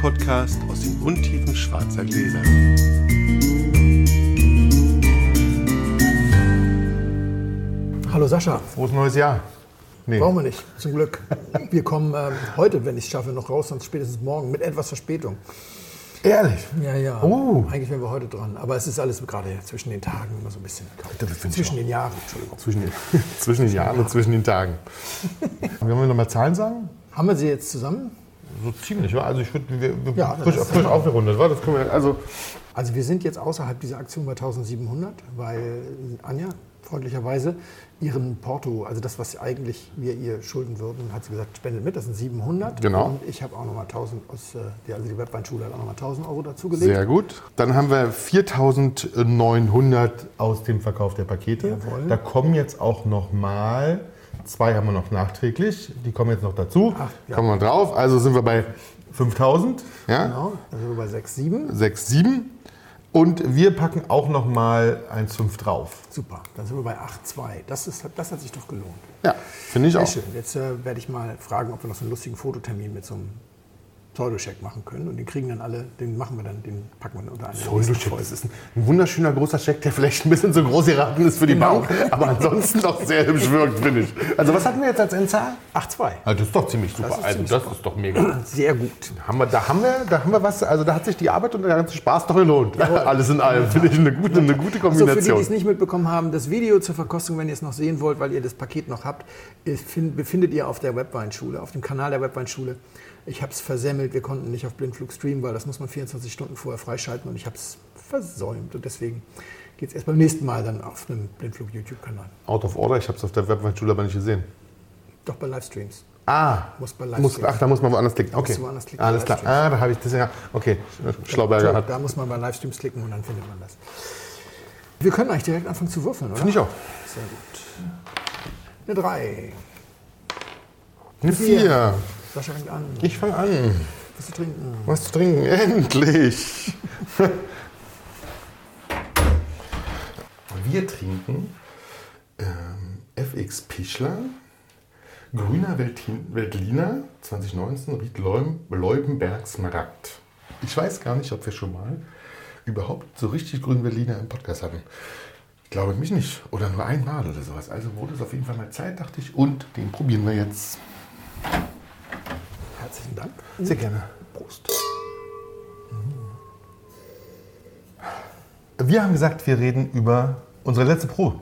Podcast aus den Untiefen schwarzer Gläser. Hallo Sascha. Frohes neues Jahr. Nee. Brauchen wir nicht, zum Glück. Wir kommen ähm, heute, wenn ich es schaffe, noch raus, sonst spätestens morgen mit etwas Verspätung. Ehrlich? Ja, ja. Oh. Eigentlich wären wir heute dran. Aber es ist alles gerade zwischen den Tagen immer so ein bisschen. Zwischen den Jahren, Entschuldigung. Zwischen den, zwischen den Jahren und zwischen den Tagen. Wollen wir nochmal Zahlen sagen? Haben wir sie jetzt zusammen? So ziemlich, ja. Also ich würde ja, frisch, frisch aufgerundet, war. Das können wir, also, also wir sind jetzt außerhalb dieser Aktion bei 1700, weil Anja freundlicherweise ihren Porto, also das, was eigentlich wir ihr schulden würden, hat sie gesagt, spendet mit, das sind 700. Genau. Und ich habe auch nochmal 1000 aus, also die Webweinschule hat auch nochmal 1000 Euro dazugelegt. Sehr gut. Dann haben wir 4900 aus dem Verkauf der Pakete. Jawohl. Da kommen jetzt auch nochmal, zwei haben wir noch nachträglich, die kommen jetzt noch dazu. Ach, ja. Kommen wir drauf. Also sind wir bei 5000. Ja? Genau, also bei 6, 7. 6, 7. Und wir packen auch noch mal 1,5 drauf. Super, dann sind wir bei 8,2. Das, ist, das hat sich doch gelohnt. Ja, finde ich Sehr auch. schön. Jetzt äh, werde ich mal fragen, ob wir noch so einen lustigen Fototermin mit so einem Pseudocheck machen können. Und den kriegen dann alle, den machen wir dann, den packen wir dann unter einen. Pseudocheck, das ist ein, ein wunderschöner großer Scheck, der vielleicht ein bisschen zu groß geraten ist für die Genau. Bank, aber ansonsten doch sehr hübsch wirkt, finde ich. Also was hatten wir jetzt als Endzahl? 8,2. Also das ist doch ziemlich super. Das ist also das super. ist doch mega. Sehr gut. Haben wir, da, haben wir, da haben wir was, also da hat sich die Arbeit und der ganze Spaß doch gelohnt. Alles in allem, finde ich eine gute, eine gute So, für die, die Kombination. es nicht mitbekommen haben, das Video zur Verkostung, wenn ihr es noch sehen wollt, weil ihr das Paket noch habt, find- befindet ihr auf der Webweinschule, auf dem Kanal der Webweinschule. Ich habe es versemmelt, wir konnten nicht auf Blindflug streamen, weil das muss man 24 Stunden vorher freischalten und ich habe es versäumt. Und deswegen geht es erst beim nächsten Mal dann auf einem Blindflug-YouTube-Kanal. Out of Order, ich habe es auf der Webweinschule aber nicht gesehen. Doch bei Livestreams. Ah, Muss bei muss, ach, da muss man woanders klicken. Okay, woanders klicken, alles klar. Ah, da habe ich das ja. Okay, Schlauberger hat. Da muss man bei Livestreams klicken und dann findet man das. Wir können eigentlich direkt anfangen zu würfeln, oder? Finde ich auch. Sehr gut. Eine 3. Eine Vier. Sascha fängt an. Ich fange an. Was zu trinken? Was zu trinken? Endlich! Wir trinken ähm, FX Pichler, Grüner Veltin, Veltliner 2019, Ried Leubenberg Smaragd. Ich weiß gar nicht, ob wir schon mal überhaupt so richtig grünen Veltliner im Podcast hatten. Ich glaube mich nicht. Oder nur einmal oder sowas. Also wurde es auf jeden Fall mal Zeit, dachte ich. Und den probieren wir jetzt. Herzlichen Dank. Sehr gerne. Prost. Wir haben gesagt, wir reden über unsere letzte Probe.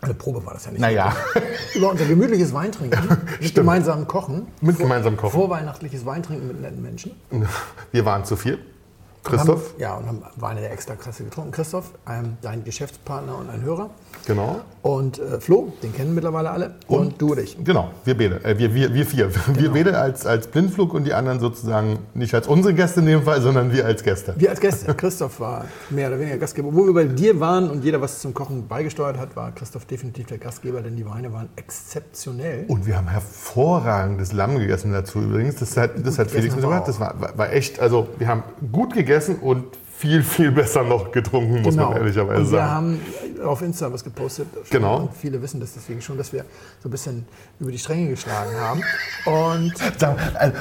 Eine Probe war das ja nicht. Naja, Über unser gemütliches Weintrinken, mit gemeinsamem Kochen, mit gemeinsamem Kochen. vorweihnachtliches Weintrinken mit netten Menschen. Wir waren zu vier. Christoph, Haben, ja, und haben Weine der Extraklasse getrunken. Christoph, ähm, dein Geschäftspartner und ein Hörer. Genau. Und äh, Flo, den kennen mittlerweile alle. Und, du und ich. Genau, wir beide. Äh, wir, wir, wir vier. Wir beide als, als Blindflug und die anderen sozusagen nicht als unsere Gäste in dem Fall, sondern wir als Gäste. Wir als Gäste. Christoph war mehr oder weniger Gastgeber. Wo wir bei dir waren und jeder was zum Kochen beigesteuert hat, war Christoph definitiv der Gastgeber, denn die Weine waren exzeptionell. Und wir haben hervorragendes Lamm gegessen dazu übrigens. Das hat, das hat Felix mitgebracht. Das war, war, echt, also wir haben gut gegessen und viel, viel besser noch getrunken, muss man ehrlicherweise Genau. und wir sagen. haben auf Insta was gepostet. Genau. Und viele wissen das deswegen schon, dass wir so ein bisschen über die Stränge geschlagen haben. Und also,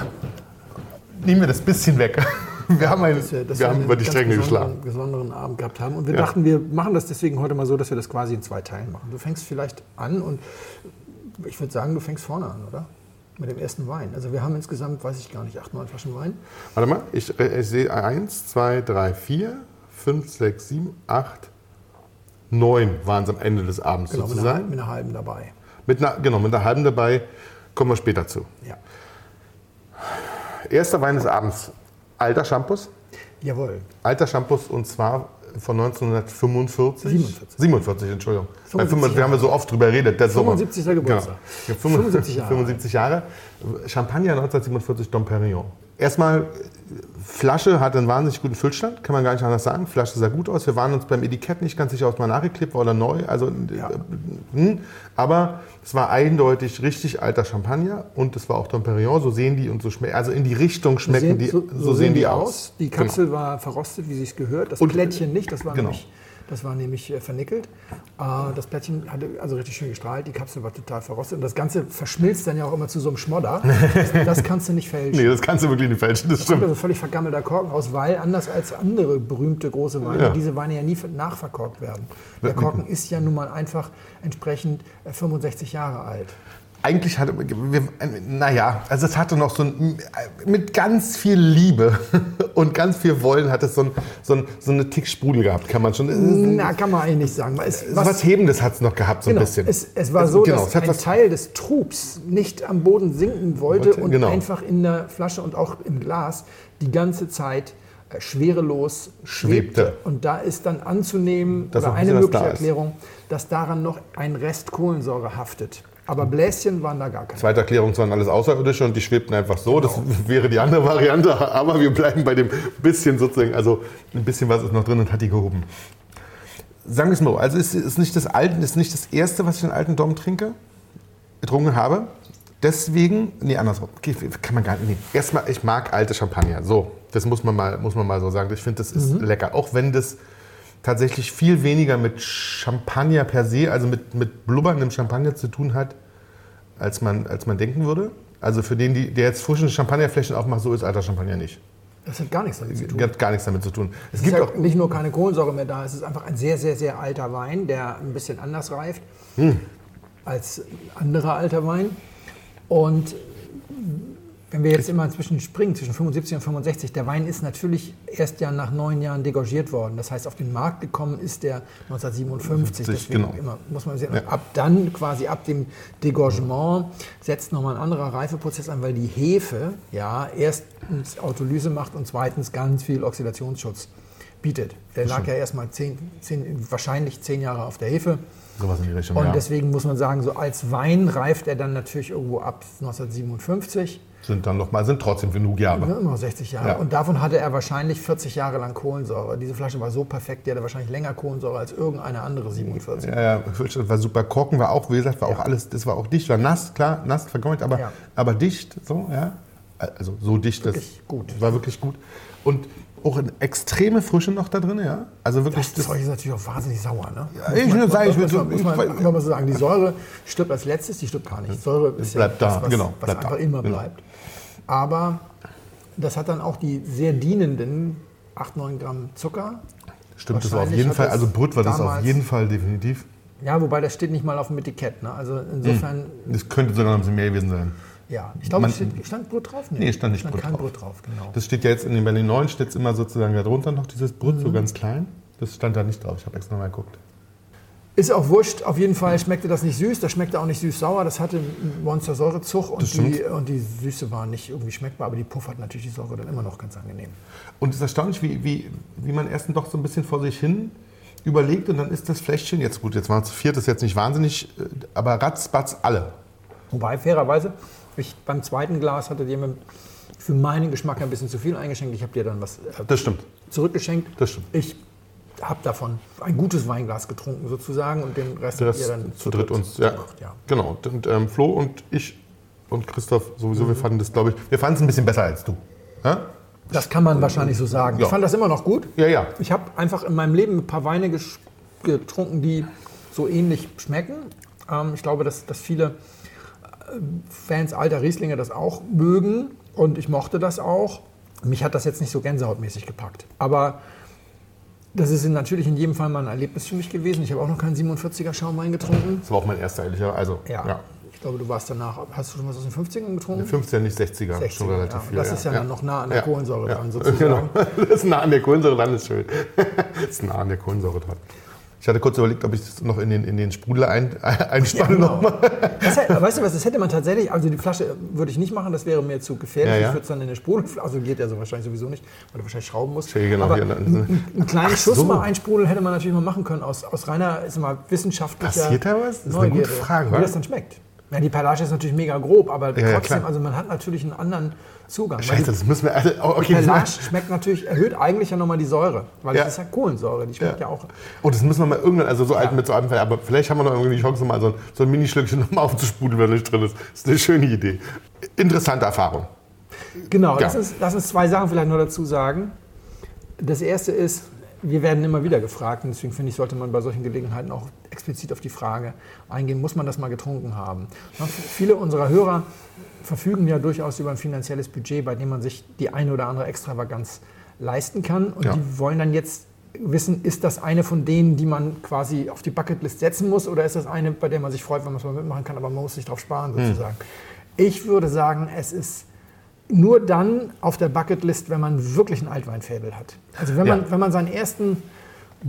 nehmen wir das bisschen weg. Wir haben, ein, dass wir, dass wir haben einen über die Stränge besonderen- geschlagen. besonderen Abend gehabt haben. Und wir Ja. dachten, wir machen das deswegen heute mal so, dass wir das quasi in zwei Teilen machen. Du fängst vielleicht an und ich würde sagen, du fängst vorne an, oder? Mit dem ersten Wein. Also wir haben insgesamt, weiß ich gar nicht, acht, neun Flaschen Wein. Warte mal, ich, ich sehe 1, 2, 3, 4, 5, 6, 7, 8, 9 waren es am Ende des Abends Genau, mit einer, sozusagen. mit einer halben dabei. Mit einer, genau, mit einer halben dabei kommen wir später zu. Ja. Erster Wein des Abends, alter Shampoos. Jawohl. Alter Shampoos und zwar von 1945. 47. 47, Entschuldigung. Bei 75 25, wir haben ja so oft drüber geredet. Der Sommer. 75. Geburtstag. Genau. Ja, 75 Jahre. 75 Jahre. Champagner 1947 Dom Perignon. Erstmal, Flasche hat einen wahnsinnig guten Füllstand, kann man gar nicht anders sagen. Flasche sah gut aus. Wir waren uns beim Etikett nicht ganz sicher, ob es mal nachgeklebt war oder neu. Also, Ja. äh, hm. Aber es war eindeutig richtig alter Champagner und es war auch Dom Perignon. So sehen die und so schmecken. Also in die Richtung schmecken die. so, so, sehen die aus. Die Kapsel war verrostet, wie sie es gehört. Das Und- Plättchen nicht, das war Genau. nämlich Das war nämlich äh, vernickelt. Äh, das Plättchen hatte also richtig schön gestrahlt. Die Kapsel war total verrostet. Und das Ganze verschmilzt dann ja auch immer zu so einem Schmodder. Das, das kannst du nicht fälschen. Nee, das kannst du wirklich nicht fälschen, das Da kommt stimmt. also völlig vergammelter Korken raus, weil anders als andere berühmte große Weine, Ja. diese Weine ja nie nachverkorkt werden. Der Korken ist ja nun mal einfach entsprechend äh, 65 Jahre alt. Eigentlich hatte, wir, naja, also es hatte noch so ein, mit ganz viel Liebe und ganz viel Wollen hat es so, ein, so, ein, so eine Tick Sprudel gehabt, kann man schon. Na, kann man eigentlich nicht sagen. Es, Was, was Hebendes hat es noch gehabt, so genau, ein bisschen. Es, es war so, genau, dass ein was- Teil des Trubs nicht am Boden sinken wollte und genau. einfach in der Flasche und auch im Glas die ganze Zeit äh, schwerelos schwebte. Schwebte. Und da ist dann anzunehmen, Dass oder eine mögliche da. Erklärung, dass daran noch ein Rest Kohlensäure haftet. Aber Bläschen waren da gar keine. Zweite Erklärung, es waren alles Außerirdische und die schwebten einfach so. Das wäre die andere Variante, aber wir bleiben bei dem bisschen sozusagen, also ein bisschen was ist noch drin und hat die gehoben. Sagen wir es mal, so, also es ist nicht das, Alten, ist nicht das erste, was ich in alten Dom trinke, getrunken habe. Deswegen, nee, andersrum, okay, kann man gar nicht, nee. Erstmal, ich mag alte Champagner, so, das muss man mal, muss man mal so sagen. Ich finde, das ist lecker, auch wenn das tatsächlich viel weniger mit Champagner per se, also mit, mit blubberndem Champagner zu tun hat, als man, als man denken würde. Also für den, die, der jetzt frischen Champagnerflächen aufmacht, so ist alter Champagner nicht. Das hat gar nichts damit zu tun. Hat gar nichts damit zu tun. Es Es gibt ist auch, halt nicht nur keine Kohlensäure mehr da, es ist einfach ein sehr, sehr, sehr alter Wein, der ein bisschen anders reift Hm. als anderer alter Wein. Und wenn wir jetzt immer zwischen springen, zwischen 75 und 65, der Wein ist natürlich erst ja nach neun Jahren degorgiert worden. Das heißt, auf den Markt gekommen ist der 1957. 50, Deswegen genau. immer, muss man sehen, Ja. ab dann, quasi ab dem Degorgement, setzt nochmal ein anderer Reifeprozess an, weil die Hefe ja erstens Autolyse macht und zweitens ganz viel Oxidationsschutz bietet. Der lag ja erstmal zehn, zehn, wahrscheinlich zehn Jahre auf der Hefe. sowas in die Richtung, Und ja. deswegen muss man sagen, so als Wein reift er dann natürlich irgendwo ab 1957, Sind dann noch mal, sind trotzdem genug Jahre. ne, immer 60 Jahre. Ja. Und davon hatte er wahrscheinlich 40 Jahre lang Kohlensäure. Diese Flasche war so perfekt, die hatte wahrscheinlich länger Kohlensäure als irgendeine andere 47. Ja, ja, war super. Korken war auch, wie gesagt, war auch alles, das war auch dicht, war nass, klar, nass, vergommelt, aber, Ja. aber dicht, so, ja. Also so dicht, Wirklich das gut. war wirklich gut. Und auch eine extreme Frische noch da drin, ja. Also wirklich, Das Zeug ist natürlich auch wahnsinnig sauer. Ne? Ja, ich würde würde- man, muss ich man einfach mal so sagen, die Säure stirbt als letztes, die stirbt gar nicht. Säure ist Bleibt ja da, das, was, genau, was einfach da, immer genau. bleibt. Aber das hat dann auch die sehr dienenden 8, 9 Gramm Zucker. stimmt das auf jeden Fall. das Also Brut war das auf jeden Fall definitiv. Ja, wobei das steht nicht mal auf dem Etikett. Ne? Also insofern, Das könnte sogar noch ein bisschen mehr gewesen sein. Ja. Ich glaube, steht, stand Brot drauf? Nee, stand nicht stand Brot kein drauf. Brot drauf, genau. Das steht ja jetzt in den, den neuen steht immer sozusagen darunter noch dieses Brut, Mhm. so ganz klein. Das stand da nicht drauf. Ich habe extra mal geguckt. Ist auch wurscht. Auf jeden Fall schmeckte das nicht süß. Das schmeckte auch nicht süß-sauer. Das hatte Monster-Säurezug und die, und die Süße war nicht irgendwie schmeckbar, aber die puffert natürlich die Säure dann immer noch ganz angenehm. Und es ist erstaunlich, wie, wie, wie man erst doch so ein bisschen vor sich hin überlegt und dann ist das Fläschchen, jetzt gut, jetzt waren es zu viert, das ist jetzt nicht wahnsinnig, äh, aber ratzbatz alle. Wobei, fairerweise, ich beim zweiten Glas hatte dir mit- für meinen Geschmack ein bisschen zu viel eingeschenkt. Ich habe dir dann was äh, Das stimmt. zurückgeschenkt. Das stimmt. Ich habe davon ein gutes Weinglas getrunken sozusagen und den Rest habt ihr dann zu dritt uns, ja. gemacht, ja. Genau. Und ähm, Flo und ich und Christoph sowieso, Mhm. wir fanden das, glaube ich, wir fanden es ein bisschen besser als du. Ja? Das kann man wahrscheinlich so sagen. Ja. Ich fand das immer noch gut. Ja, ja. Ich habe einfach in meinem Leben ein paar Weine getrunken, die so ähnlich schmecken. Ähm, ich glaube, dass, dass viele Fans alter Rieslinge das auch mögen und ich mochte das auch. Mich hat das jetzt nicht so gänsehautmäßig gepackt. Aber das ist natürlich in jedem Fall mal ein Erlebnis für mich gewesen. Ich habe auch noch keinen 47er Schaumwein getrunken. Das war auch mein erster, ehrlicher. Also, Ja. ja. Ich glaube, du warst danach. Hast du schon was aus den 50ern getrunken? 15, nicht 60er, 60er, schon relativ ja. viel. Das ist ja dann noch nah an der Kohlensäure dran, sozusagen. Genau. Das ist nah an der Kohlensäure dran, ist schön. Das ist nah an der Kohlensäure dran. Ich hatte kurz überlegt, ob ich das noch in den, in den Sprudel ein, einspanne genau. nochmal. Das, hätte- weißt du was, das hätte man tatsächlich, also die Flasche würde ich nicht machen, das wäre mir zu gefährlich. Ja, ja. Ich würde es dann in eine Sprudelflasche, also geht ja so wahrscheinlich sowieso nicht, weil du wahrscheinlich schrauben musst. Ja, genau, Aber einen, einen kleinen Ach Schuss so. mal einsprudeln hätte man natürlich mal machen können, aus, aus reiner, ist mal wissenschaftlicher Passiert da was? Das ist eine Neugierde, gute Frage, Wie wa? das dann schmeckt. Ja, die Perlage ist natürlich mega grob, aber Ja, ja, trotzdem, klar. also man hat natürlich einen anderen Zugang. Scheiße, die das müssen wir. Also, okay, das Perlage schmeckt natürlich, erhöht eigentlich ja nochmal die Säure, weil Ja. das ist ja Kohlensäure, die schmeckt Ja. ja, auch. oh, das müssen wir mal irgendwann, also so alt Ja. mit so altem Fall, aber vielleicht haben wir noch irgendwie die Chance, mal so ein, so ein Minischlückchen nochmal aufzusprudeln, wenn nicht drin ist. Das ist eine schöne Idee. Interessante Erfahrung. Genau, Ja. lass, uns, lass uns zwei Sachen vielleicht noch dazu sagen. Das erste ist, wir werden immer wieder gefragt und deswegen finde ich, sollte man bei solchen Gelegenheiten auch explizit auf die Frage eingehen, muss man das mal getrunken haben? Viele unserer Hörer verfügen ja durchaus über ein finanzielles Budget, bei dem man sich die eine oder andere Extravaganz leisten kann und Ja. die wollen dann jetzt wissen, ist das eine von denen, die man quasi auf die Bucketlist setzen muss oder ist das eine, bei der man sich freut, wenn man es mal mitmachen kann, aber man muss sich drauf sparen sozusagen. Ich würde sagen, es ist nur dann auf der Bucketlist, wenn man wirklich ein Altweinfäbel hat. Also wenn man, Ja. wenn man seinen ersten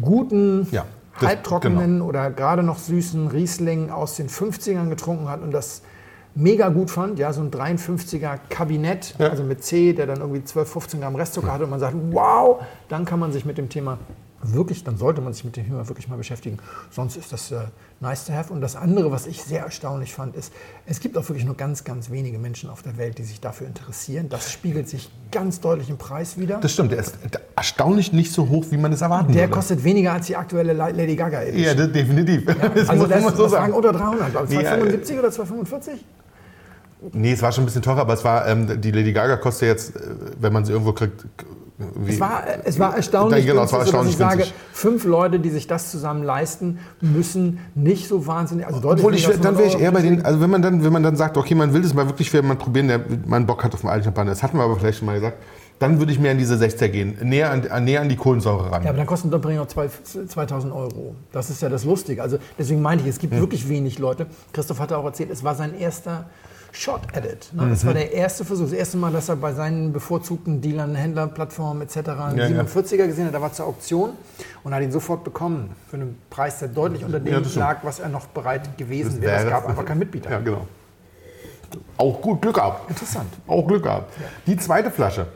guten, Ja, das- genau. halbtrockenen oder gerade noch süßen Riesling aus den 50ern getrunken hat und das mega gut fand, ja, so ein 53er Kabinett, Ja. also mit C, der dann irgendwie 12, 15 Gramm Restzucker hat und man sagt, wow, dann kann man sich mit dem Thema wirklich, dann sollte man sich mit dem Thema wirklich mal beschäftigen. Sonst ist das äh, nice to have. Und das andere, was ich sehr erstaunlich fand, ist, es gibt auch wirklich nur ganz, ganz wenige Menschen auf der Welt, die sich dafür interessieren. Das spiegelt sich ganz deutlich im Preis wieder. Das stimmt, der ist erstaunlich nicht so hoch, wie man es erwarten Der würde. kostet weniger als die aktuelle Lady Gaga Edition. Ja, das, definitiv. Das also muss das, man so sagen. unter 300, glaube ich. Nee, 275 oder 245? Nee, es war schon ein bisschen teurer, aber es war, ähm, die Lady Gaga kostet jetzt, äh, wenn man sie irgendwo kriegt, irgendwie- Es war, es war erstaunlich Genau, es war sodass ich erstaunlich sage, fünf Leute, die sich das zusammen leisten, müssen nicht so wahnsinnig, also Obwohl ich, dann wäre ich 100 eher bei den, also wenn man dann, wenn man dann sagt, okay, man will das mal wirklich für jemanden probieren, der man Bock hat auf einen alten Champagner, das hatten wir aber vielleicht schon mal gesagt, dann würde ich mehr in diese 60er gehen, näher an, an- näher an die Kohlensäure ran. Ja, aber dann kostet ein zwei- 2000 Euro. Das ist ja das Lustige. Also deswegen meinte ich, es gibt wirklich wenig Leute. Christoph hatte auch erzählt, es war sein erster Shot-Edit. Ne? Es war der erste Versuch, das erste Mal, dass er bei seinen bevorzugten Dealern, Händlerplattformen etc. einen Ja, ja. 47er gesehen hat. Der war zur Auktion und hat ihn sofort bekommen. Für einen Preis, der deutlich unter dem Ja, das lag, was er noch bereit gewesen Das wäre. Es gab einfach keinen Mitbieter. Ja, genau. Auch gut Glück gehabt. Interessant. Auch Glück gehabt. Die zweite Flasche.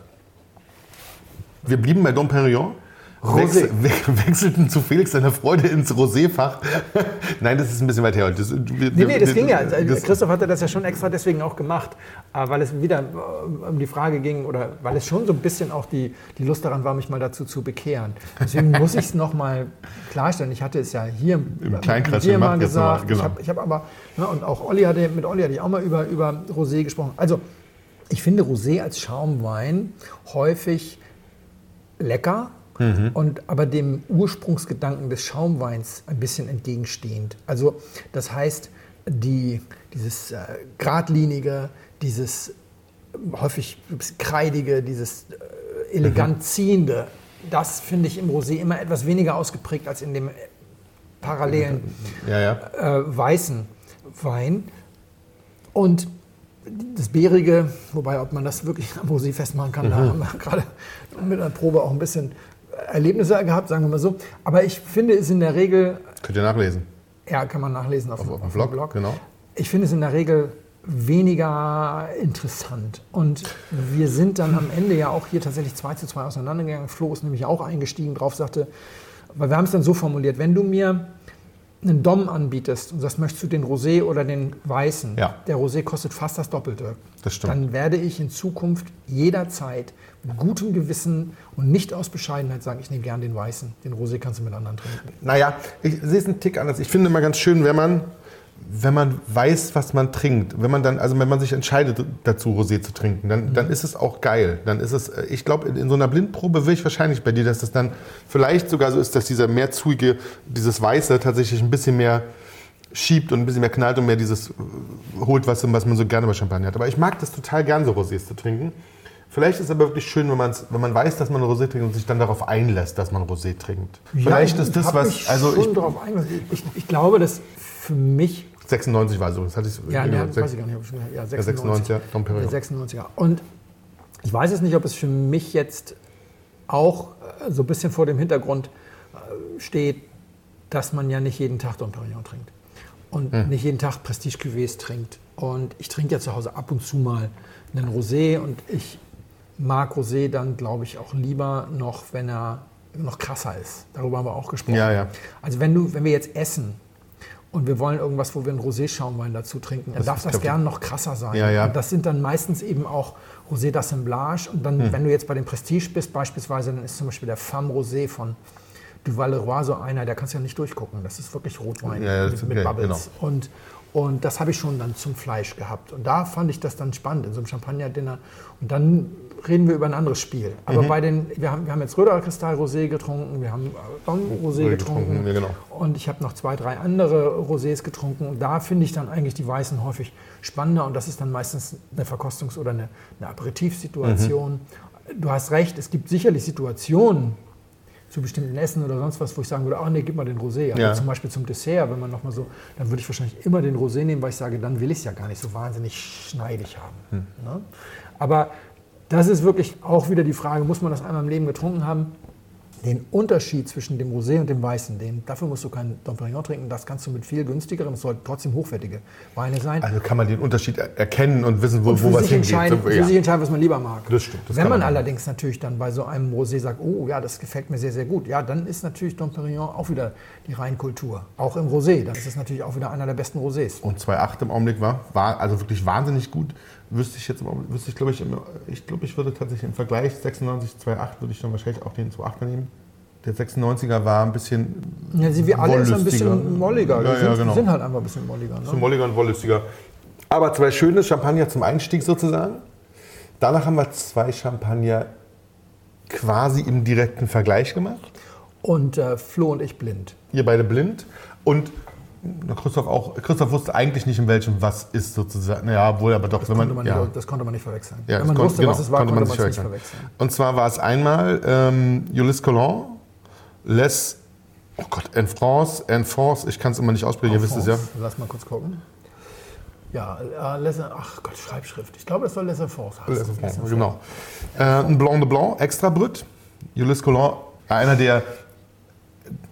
Wir blieben bei Dom Perignon. Rosé. Wechsel, we wechselten zu Felix seiner Freude ins Roséfach. Nein, das ist ein bisschen weit her. Das, Nee, nee, das ging ja. das- Christoph hatte das ja schon extra deswegen auch gemacht, äh, weil es wieder äh, um die Frage ging oder weil es schon so ein bisschen auch die, die Lust daran war, mich mal dazu zu bekehren. Deswegen muss ich es nochmal klarstellen. Ich hatte es ja hier Im Kleinkreis hier mal gesagt. nochmal, genau. Ich habe hab aber, ne, und auch Olli hatte, mit Olli hatte ich auch mal über, über Rosé gesprochen. Also, ich finde Rosé als Schaumwein häufig lecker Mhm. und aber dem Ursprungsgedanken des Schaumweins ein bisschen entgegenstehend. Also das heißt, die, dieses äh, geradlinige, dieses äh, häufig kreidige, dieses äh, elegant Mhm. ziehende, das finde ich im Rosé immer etwas weniger ausgeprägt als in dem äh, parallelen ja, ja. äh, weißen Wein. Und das Bärige, wobei ob man das wirklich am Rosé festmachen kann, da haben wir gerade mit einer Probe auch ein bisschen Erlebnisse gehabt, sagen wir mal so. Aber ich finde es in der Regel, Könnt ihr nachlesen. ja, kann man nachlesen auf, Auf, auf, auf dem Blog. genau. Ich finde es in der Regel weniger interessant. Und wir sind dann am Ende ja auch hier tatsächlich 2 zu 2 auseinandergegangen. Flo ist nämlich auch eingestiegen drauf, sagte, weil wir haben es dann so formuliert, wenn du mir einen Dom anbietest und sagst, möchtest du den Rosé oder den Weißen? Ja. Der Rosé kostet fast das Doppelte. Das stimmt. Dann werde ich in Zukunft jederzeit mit gutem Gewissen und nicht aus Bescheidenheit sagen, ich nehme gern den Weißen. Den Rosé kannst du mit anderen trinken. Naja, ich sehe es einen Tick anders. Ich finde immer ganz schön, wenn man, wenn man weiß, was man trinkt. Wenn man dann, also wenn man sich entscheidet, dazu Rosé zu trinken, dann, dann ist es auch geil. Dann ist es, äh, ich glaube, in, in so einer Blindprobe will ich wahrscheinlich bei dir, dass das dann vielleicht sogar so ist, dass dieser mehrzugige, dieses Weiße tatsächlich ein bisschen mehr schiebt und ein bisschen mehr knallt und mehr dieses äh, holt, was, was man so gerne bei Champagner hat. Aber ich mag das total gern, so Rosés zu trinken. Vielleicht ist es aber wirklich schön, wenn, man's, wenn man weiß, dass man Rosé trinkt und sich dann darauf einlässt, dass man Rosé trinkt. Vielleicht Ja, ist das was, also ich, eingelassen. Ich, ich glaube, dass für mich 96 war so, das hatte ich Ja, genau, ne, weiß ich gar nicht. Ob ich schon, ja, 96, 96. ja, Dom Perignon. Der 96er. Und ich weiß jetzt nicht, ob es für mich jetzt auch äh, so ein bisschen vor dem Hintergrund äh, steht, dass man ja nicht jeden Tag Dom Perignon trinkt. Und Hm. nicht jeden Tag Prestige Cuvées trinkt. Und ich trinke ja zu Hause ab und zu mal einen Rosé und ich mag Rosé dann, glaube ich, auch lieber noch, wenn er noch krasser ist. Darüber haben wir auch gesprochen. Ja, ja. Also wenn, du, wenn wir jetzt essen und wir wollen irgendwas, wo wir einen Rosé-Schaumwein dazu trinken, dann Das darf das gern noch krasser sein. Ja, ja. Und das sind dann meistens eben auch Rosé d'Assemblage. Und dann, Hm. wenn du jetzt bei dem Prestige bist beispielsweise, dann ist zum Beispiel der Femme Rosé von Du Valeroy so einer, der kannst ja nicht durchgucken. Das ist wirklich Rotwein Ja, ja, das mit, ist- mit Bubbles. Und, und das habe ich schon dann zum Fleisch gehabt. Und da fand ich das dann spannend, in so einem Champagner-Dinner. Und dann reden wir über ein anderes Spiel. Mhm. Aber bei den, wir haben, wir haben jetzt Röder Kristall Rosé getrunken, wir haben Don Rosé Rosé getrunken. getrunken, ja, genau. Und ich habe noch zwei, drei andere Rosés getrunken. Und da finde ich dann eigentlich die Weißen häufig spannender. Und das ist dann meistens eine Verkostungs- oder eine, eine Aperitivsituation. Mhm. Du hast recht, es gibt sicherlich Situationen zu bestimmten Essen oder sonst was, wo ich sagen würde, ach nee, gib mal den Rosé. Aber Ja. zum Beispiel zum Dessert, wenn man noch mal so, dann würde ich wahrscheinlich immer den Rosé nehmen, weil ich sage, dann will ich es ja gar nicht so wahnsinnig schneidig haben. Hm. Ne? Aber das ist wirklich auch wieder die Frage, muss man das einmal im Leben getrunken haben? Den Unterschied zwischen dem Rosé und dem Weißen, den, dafür musst du keinen Dom Perignon trinken, das kannst du mit viel günstigeren, es sollten trotzdem hochwertige Weine sein. Also kann man den Unterschied er- erkennen und wissen, wo, und wo für was hingeht. So, für ja. sich entscheiden, was man lieber mag. Das stimmt, das Wenn man man allerdings natürlich dann bei so einem Rosé sagt, oh ja, das gefällt mir sehr, sehr gut, ja, dann ist natürlich Dom Perignon auch wieder die Reinkultur. Auch im Rosé, dann ist natürlich auch wieder einer der besten Rosés. Und 2,8 im Augenblick war, war also wirklich wahnsinnig gut. Wüsste ich jetzt, wüsste ich glaube ich, ich glaube, ich würde tatsächlich im Vergleich 96, 2,8 würde ich dann wahrscheinlich auch den 2,8er nehmen. Der 96er war ein bisschen Ja, sie wie alle ist ein bisschen molliger. Ja, sind, ja, genau. sind halt einfach ein bisschen molliger. Ne? molliger und wollüstiger. Aber zwei schöne Champagner zum Einstieg sozusagen. Danach haben wir zwei Champagner quasi im direkten Vergleich gemacht. Und äh, Flo und ich blind. Ihr beide blind. Und Christoph auch. Christoph wusste eigentlich nicht, in welchem was ist sozusagen. Naja, wohl, aber doch, wenn Konnte man. man ja. nicht, das konnte man nicht verwechseln. Ja, Wenn das man kon- wusste, genau, was es war, konnte, man es nicht verwechseln. verwechseln. Und zwar war es einmal ähm, Ulysse Collin, Les, oh Gott, en France, en France, ich kann es immer nicht aussprechen, ihr wisst es ja. Lass mal kurz gucken. Ja, äh, Laissez, ach Gott, Schreibschrift. Ich glaube, es soll Laissez-Force heißen. Les en France, genau. Äh, ein Blanc de Blanc, extra Brut. Ulysse Collin, einer der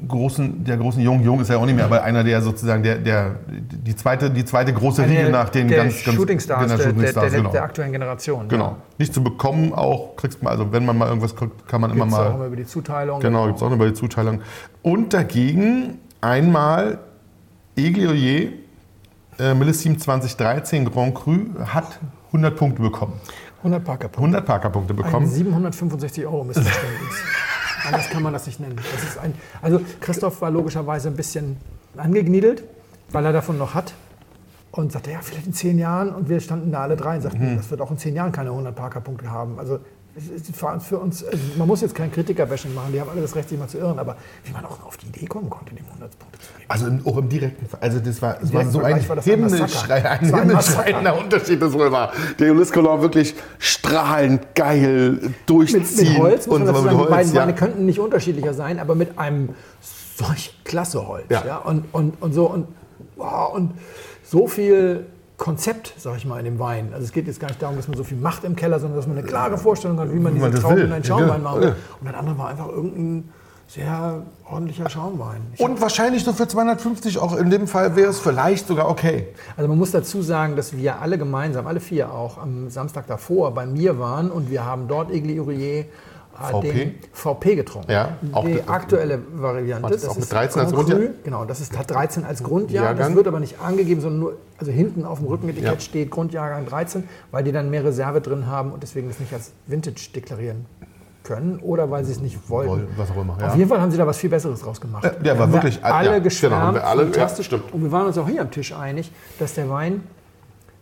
großen, der großen Jungen, Jung ist er auch nicht mehr, aber einer der sozusagen, der, der, die, zweite, die zweite große Der, nach den der ganz, ganz Shooting Stars, genau, der, Shooting der, Stars, der, genau. der aktuellen Generation. Genau. Ja. Nicht zu bekommen auch, kriegst man, also wenn man mal irgendwas kriegt, kann man immer Gibt's mal. auch immer über die Zuteilung. Genau, gibt es auch bei der Zuteilung. Und dagegen einmal Eglioyer, äh, Millissim 2013 Grand Cru, hat 100 Punkte bekommen. 100 Parker-Punkte. 100 Parker-Punkte Ein bekommen. 765 Euro Missverständnis. Anders kann man das nicht nennen. Das ist ein, also Christoph war logischerweise ein bisschen angegniedelt, weil er davon noch hat. Und sagte, ja, vielleicht in zehn Jahren. Und wir standen da alle drei und sagten, das wird auch in zehn Jahren keine 100 Parker-Punkte haben. Also für uns, also man muss jetzt kein Kritiker-Bashing machen, die haben alle das Recht, sich mal zu irren. Aber wie man auch auf die Idee kommen konnte, dem 100 Punkte zu geben. Also im- auch im direkten Ver- Also das war, es war so ein das Himmelschrei, ein Das himmelschreiender Unterschied das wohl war. Der Collin wirklich strahlend, geil, durchziehen. Mit, mit Holz, und so sagen, mit die beiden Holz, ja. Weine könnten nicht unterschiedlicher sein, aber mit einem solch klasse Holz. Ja. Ja. Und, und, und so und, wow, und so viel Konzept, sag ich mal, in dem Wein. Also es geht jetzt gar nicht darum, dass man so viel macht im Keller, sondern dass man eine klare Vorstellung hat, wie man diese man das Trauben in einen Schaumwein. Ja. Und das andere war einfach irgendein sehr ordentlicher Schaumwein. Ich Und wahrscheinlich so für 250 auch in dem Fall wäre es vielleicht sogar okay. Also man muss dazu sagen, dass wir alle gemeinsam, alle vier auch, am Samstag davor bei mir waren und wir haben dort Egli Urier VP? VP getrunken. Ja, auch die das- aktuelle Variante. Was ist auch mit 13 als Grundjahr? Genau, das ist, hat 13 als Grundjahr. Das Jahrgang. wird aber nicht angegeben, sondern nur, also hinten auf dem Rückenetikett Ja. steht Grundjahrgang 13, weil die dann mehr Reserve drin haben und deswegen das nicht als Vintage deklarieren können oder weil sie es nicht wollten. Woll- was auch immer, ja. Auf jeden Fall haben sie da was viel Besseres draus gemacht. Ja, der war Haben wir wirklich- alle ja, genau, geschwärmt, haben wir alle- ja, stimmt. Und wir waren uns auch hier am Tisch einig, dass der Wein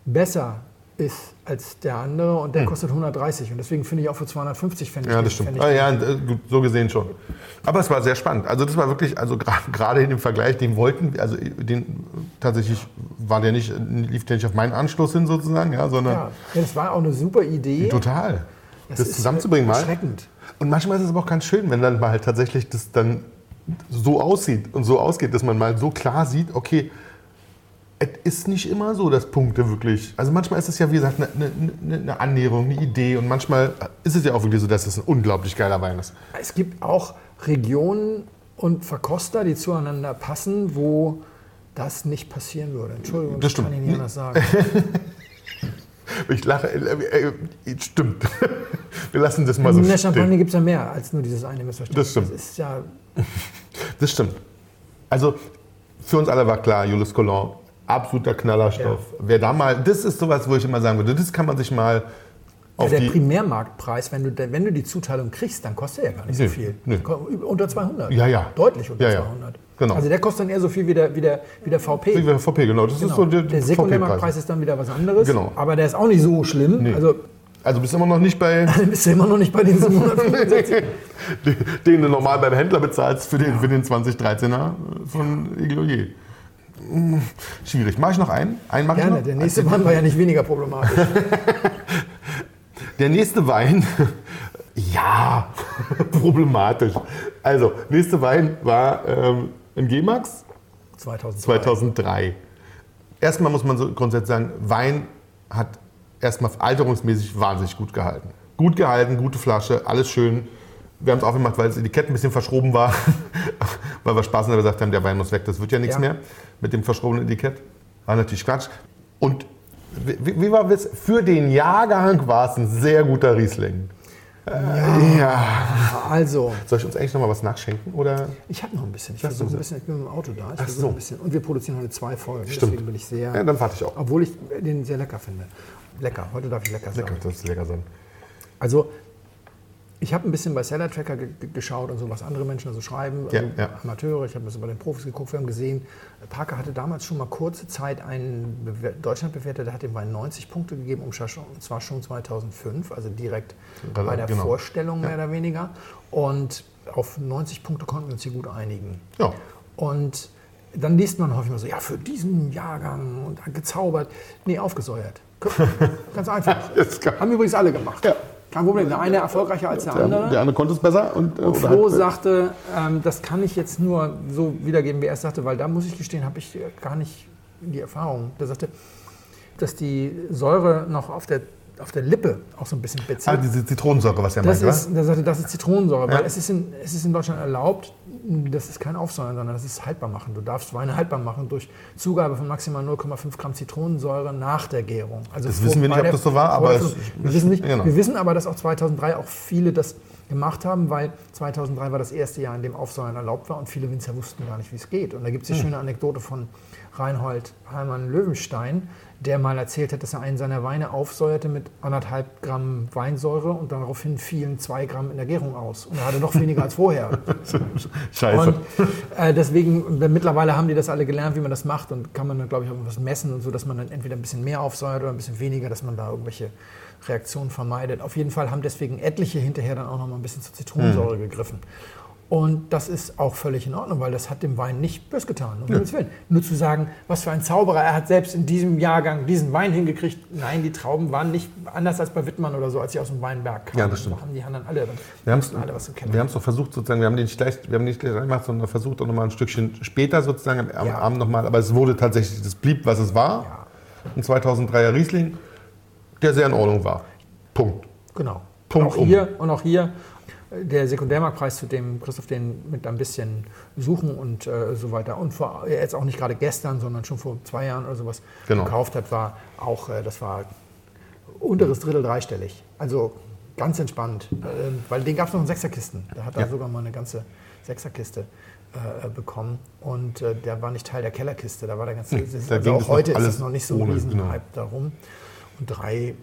besser ist als der andere und der kostet 130 und deswegen finde ich auch für 250 fände ich Hm. Ja, das stimmt. ich Ah, ja, gut, so gesehen schon. Aber es war sehr spannend. Also das war wirklich, also gerade in dem Vergleich, den wollten, also den tatsächlich war der nicht, lief der nicht auf meinen Anschluss hin sozusagen, ja, sondern Ja, ja, das war auch eine super Idee. total. Das, ist zusammenzubringen mal. Erschreckend. Und manchmal ist es aber auch ganz schön, wenn dann mal halt tatsächlich das dann so aussieht und so ausgeht, dass man mal so klar sieht, okay, es ist nicht immer so, dass Punkte wirklich. Also manchmal ist es ja, wie gesagt, eine, eine, eine Annäherung, eine Idee. Und manchmal ist es ja auch wirklich so, dass es ein unglaublich geiler Wein ist. Es gibt auch Regionen und Verkoster, die zueinander passen, wo das nicht passieren würde. Entschuldigung, Das das, kann ich nicht anders sagen. Ich lache. Äh, äh, stimmt. Wir lassen das mal so In der Champagne stehen. gibt es ja mehr als nur dieses eine Missverständnis. Das stimmt. Das ist ja Das stimmt. Also für uns alle war klar, Julius Collin, absoluter Knallerstoff. Wer da mal, das ist sowas, wo ich immer sagen würde, das kann man sich mal Ja, Auf der die, Primärmarktpreis, wenn du, wenn du die Zuteilung kriegst, dann kostet er ja gar nicht Nee, so viel. nee. Unter 200. Ja, ja. Deutlich unter Ja, ja. 200. Genau. Also der kostet dann eher so viel wie der, wie der, wie der VP. wie der VP, genau. Das ist Genau. so der, der. Sekundärmarktpreis ist dann wieder was anderes. Genau. Aber der ist auch nicht so schlimm. Nee. Also Also bist du immer noch nicht bei bist du immer noch nicht bei den 765. den du normal beim Händler bezahlst für den, für den 2013er von Igloyer. Hm, Schwierig. Mache ich noch einen? Einen mache ich Gerne. noch? Der nächste Wein war ja nicht weniger problematisch. Der nächste Wein, ja, problematisch. Also, nächste Wein war ähm, ein G-Max 2002. 2003. Erstmal muss man so grundsätzlich sagen, Wein hat erstmal alterungsmäßig wahnsinnig gut gehalten. Gut gehalten, gute Flasche, alles schön. Wir haben es aufgemacht, weil das Etikett ein bisschen verschroben war, weil wir Spaß dabei gesagt haben, der Wein muss weg, das wird ja nichts Ja. mehr mit dem verschrobenen Etikett. War natürlich Quatsch. Und wie, wie war es? Für den Jahrgang war es ein sehr guter Riesling. Äh, ja. Also, Soll ich uns eigentlich noch mal was nachschenken? Oder? ich habe noch ein bisschen. Ich Ach so. versuche ein bisschen. Ich bin mit dem Auto da. Ich versuche so. ein bisschen. Und wir produzieren heute zwei Folgen. Stimmt. Deswegen bin ich sehr. Ja, dann warte ich auch. Obwohl ich den sehr lecker finde. Lecker. Heute darf ich lecker sagen. Lecker, das ist lecker sein. Also, ich habe ein bisschen bei Seller Tracker ge ge- geschaut und so, was andere Menschen da so schreiben. Ja, also ja. Amateure, ich habe ein bisschen bei den Profis geguckt. Wir haben gesehen, Parker hatte damals schon mal kurze Zeit einen Bewer Deutschland bewertet, der hat dem Wein 90 Punkte gegeben, um und zwar schon 2005, also direkt Rel- bei der genau. Vorstellung mehr oder weniger. Und auf 90 Punkte konnten wir uns hier gut einigen. Ja. Und dann liest man häufig mal so, ja, für diesen Jahrgang und gezaubert. Nee, aufgesäuert. Ganz einfach. Haben übrigens alle gemacht. Ja. Kein Problem. Der eine erfolgreicher als der Der, andere. der andere konnte es besser. Und, äh, und oder Flo hat- sagte, ähm, das kann ich jetzt nur so wiedergeben, wie er es sagte, weil da muss ich gestehen, habe ich gar nicht die Erfahrung. Der sagte, dass die Säure noch auf der, auf der Lippe auch so ein bisschen Ah, bitzelt. diese Zitronensäure, was er Das meinte, ist, der sagte, das ist Zitronensäure, Ja. weil es ist, in, es ist in Deutschland erlaubt, das ist kein Aufsäuern, sondern das ist haltbar machen. Du darfst Weine haltbar machen durch Zugabe von maximal 0,5 Gramm Zitronensäure nach der Gärung. Also Das wissen wir nicht, ob das so war, aber es- wir, wissen nicht, genau. wir wissen aber, dass auch 2003 auch viele das gemacht haben, weil 2003 war das erste Jahr, in dem Aufsäuern erlaubt war und viele Winzer wussten gar nicht, wie es geht. Und da gibt es die Hm. schöne Anekdote von Reinhold Heimann Löwenstein, der mal erzählt hat, dass er einen seiner Weine aufsäuerte mit anderthalb Gramm Weinsäure und daraufhin fielen zwei Gramm in der Gärung aus. Und er hatte noch weniger als vorher. Scheiße. Und äh, deswegen, äh, mittlerweile haben die das alle gelernt, wie man das macht und kann man dann, glaube ich, auch was messen und so, dass man dann entweder ein bisschen mehr aufsäuert oder ein bisschen weniger, dass man da irgendwelche Reaktionen vermeidet. Auf jeden Fall haben deswegen etliche hinterher dann auch noch mal ein bisschen zur Zitronensäure gegriffen. Und das ist auch völlig in Ordnung, weil das hat dem Wein nicht bös getan. Um Gottes Willen. Nur zu sagen, was für ein Zauberer, er hat selbst in diesem Jahrgang diesen Wein hingekriegt. Nein, die Trauben waren nicht anders als bei Wittmann oder so, als sie aus dem Weinberg kamen. Ja, das stimmt. Da haben die anderen alle, Wir haben es alle was im Keller. wir haben's doch versucht, sozusagen, wir haben den nicht gleich, wir haben nicht gleich gemacht, sondern versucht auch nochmal ein Stückchen später sozusagen am Ja. Abend nochmal, aber es wurde tatsächlich, das blieb, was es war. Ja. Ein 2003er Riesling, der sehr in Ordnung war. Punkt. Genau. Punkt auch um. hier und auch hier der Sekundärmarktpreis, zu dem Christoph den mit ein bisschen Suchen und äh, so weiter und vor, äh, jetzt auch nicht gerade gestern, sondern schon vor zwei Jahren oder sowas Genau. gekauft hat, war auch, äh, das war unteres Drittel dreistellig. Also ganz entspannt, äh, weil den gab es noch in Sechserkisten. Da hat er Ja. sogar mal eine ganze Sechserkiste äh, bekommen und äh, der war nicht Teil der Kellerkiste. Da war der ganze, Nee, also auch heute ist es noch nicht so ein ohne, riesen genau. Darum. Und drei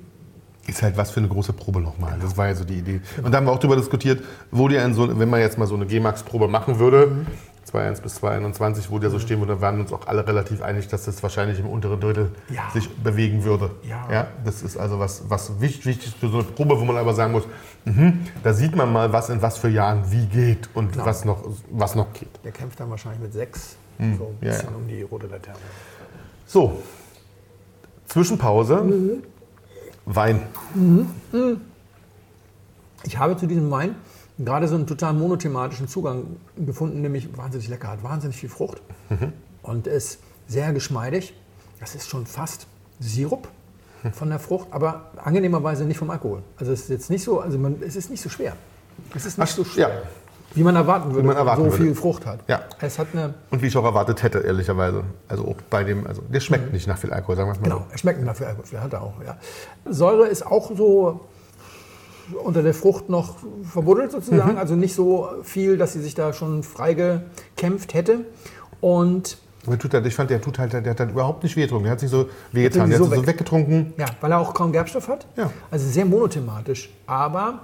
Ist halt was für eine große Probe nochmal. Das war ja so die Idee. Und da haben wir auch darüber diskutiert, ja in so, wenn man jetzt mal so eine G-Max-Probe machen würde, 2.1 bis 2.21, wo der so stehen würde, waren uns auch alle relativ einig, dass das wahrscheinlich im unteren Drittel Ja. sich bewegen würde. Ja. das ist also was, was wichtig, wichtig ist für so eine Probe, wo man aber sagen muss, mhm, da sieht man mal, was in was für Jahren wie geht und Genau. was, noch, was noch geht. Der kämpft dann wahrscheinlich mit sechs, so ein ja, bisschen ja. um die rote Laterne. So, Zwischenpause, Wein. Ich habe zu diesem Wein gerade so einen total monothematischen Zugang gefunden, nämlich wahnsinnig lecker, hat wahnsinnig viel Frucht und ist sehr geschmeidig. Das ist schon fast Sirup von der Frucht, aber angenehmerweise nicht vom Alkohol. Also es ist jetzt nicht so, also man, es ist nicht so schwer. Es ist nicht so schwer, ja. Wie man erwarten würde, man erwarten so würde. viel Frucht hat. Ja. Es hat eine, Und wie ich auch erwartet hätte, ehrlicherweise. Also auch bei dem, also der schmeckt nicht nach viel Alkohol, sagen wir es mal Genau, er schmeckt nach viel Alkohol, hat er auch, ja. Säure ist auch so unter der Frucht noch verbuddelt sozusagen, also nicht so viel, dass sie sich da schon freigekämpft hätte. Und tut halt, ich fand, der tut halt, der hat halt überhaupt nicht wehgetrunken. Der hat sich so wehgetan. Der ihn hat so so, so weggetrunken. Ja, weil er auch kaum Gerbstoff hat. Ja. Also sehr monothematisch, aber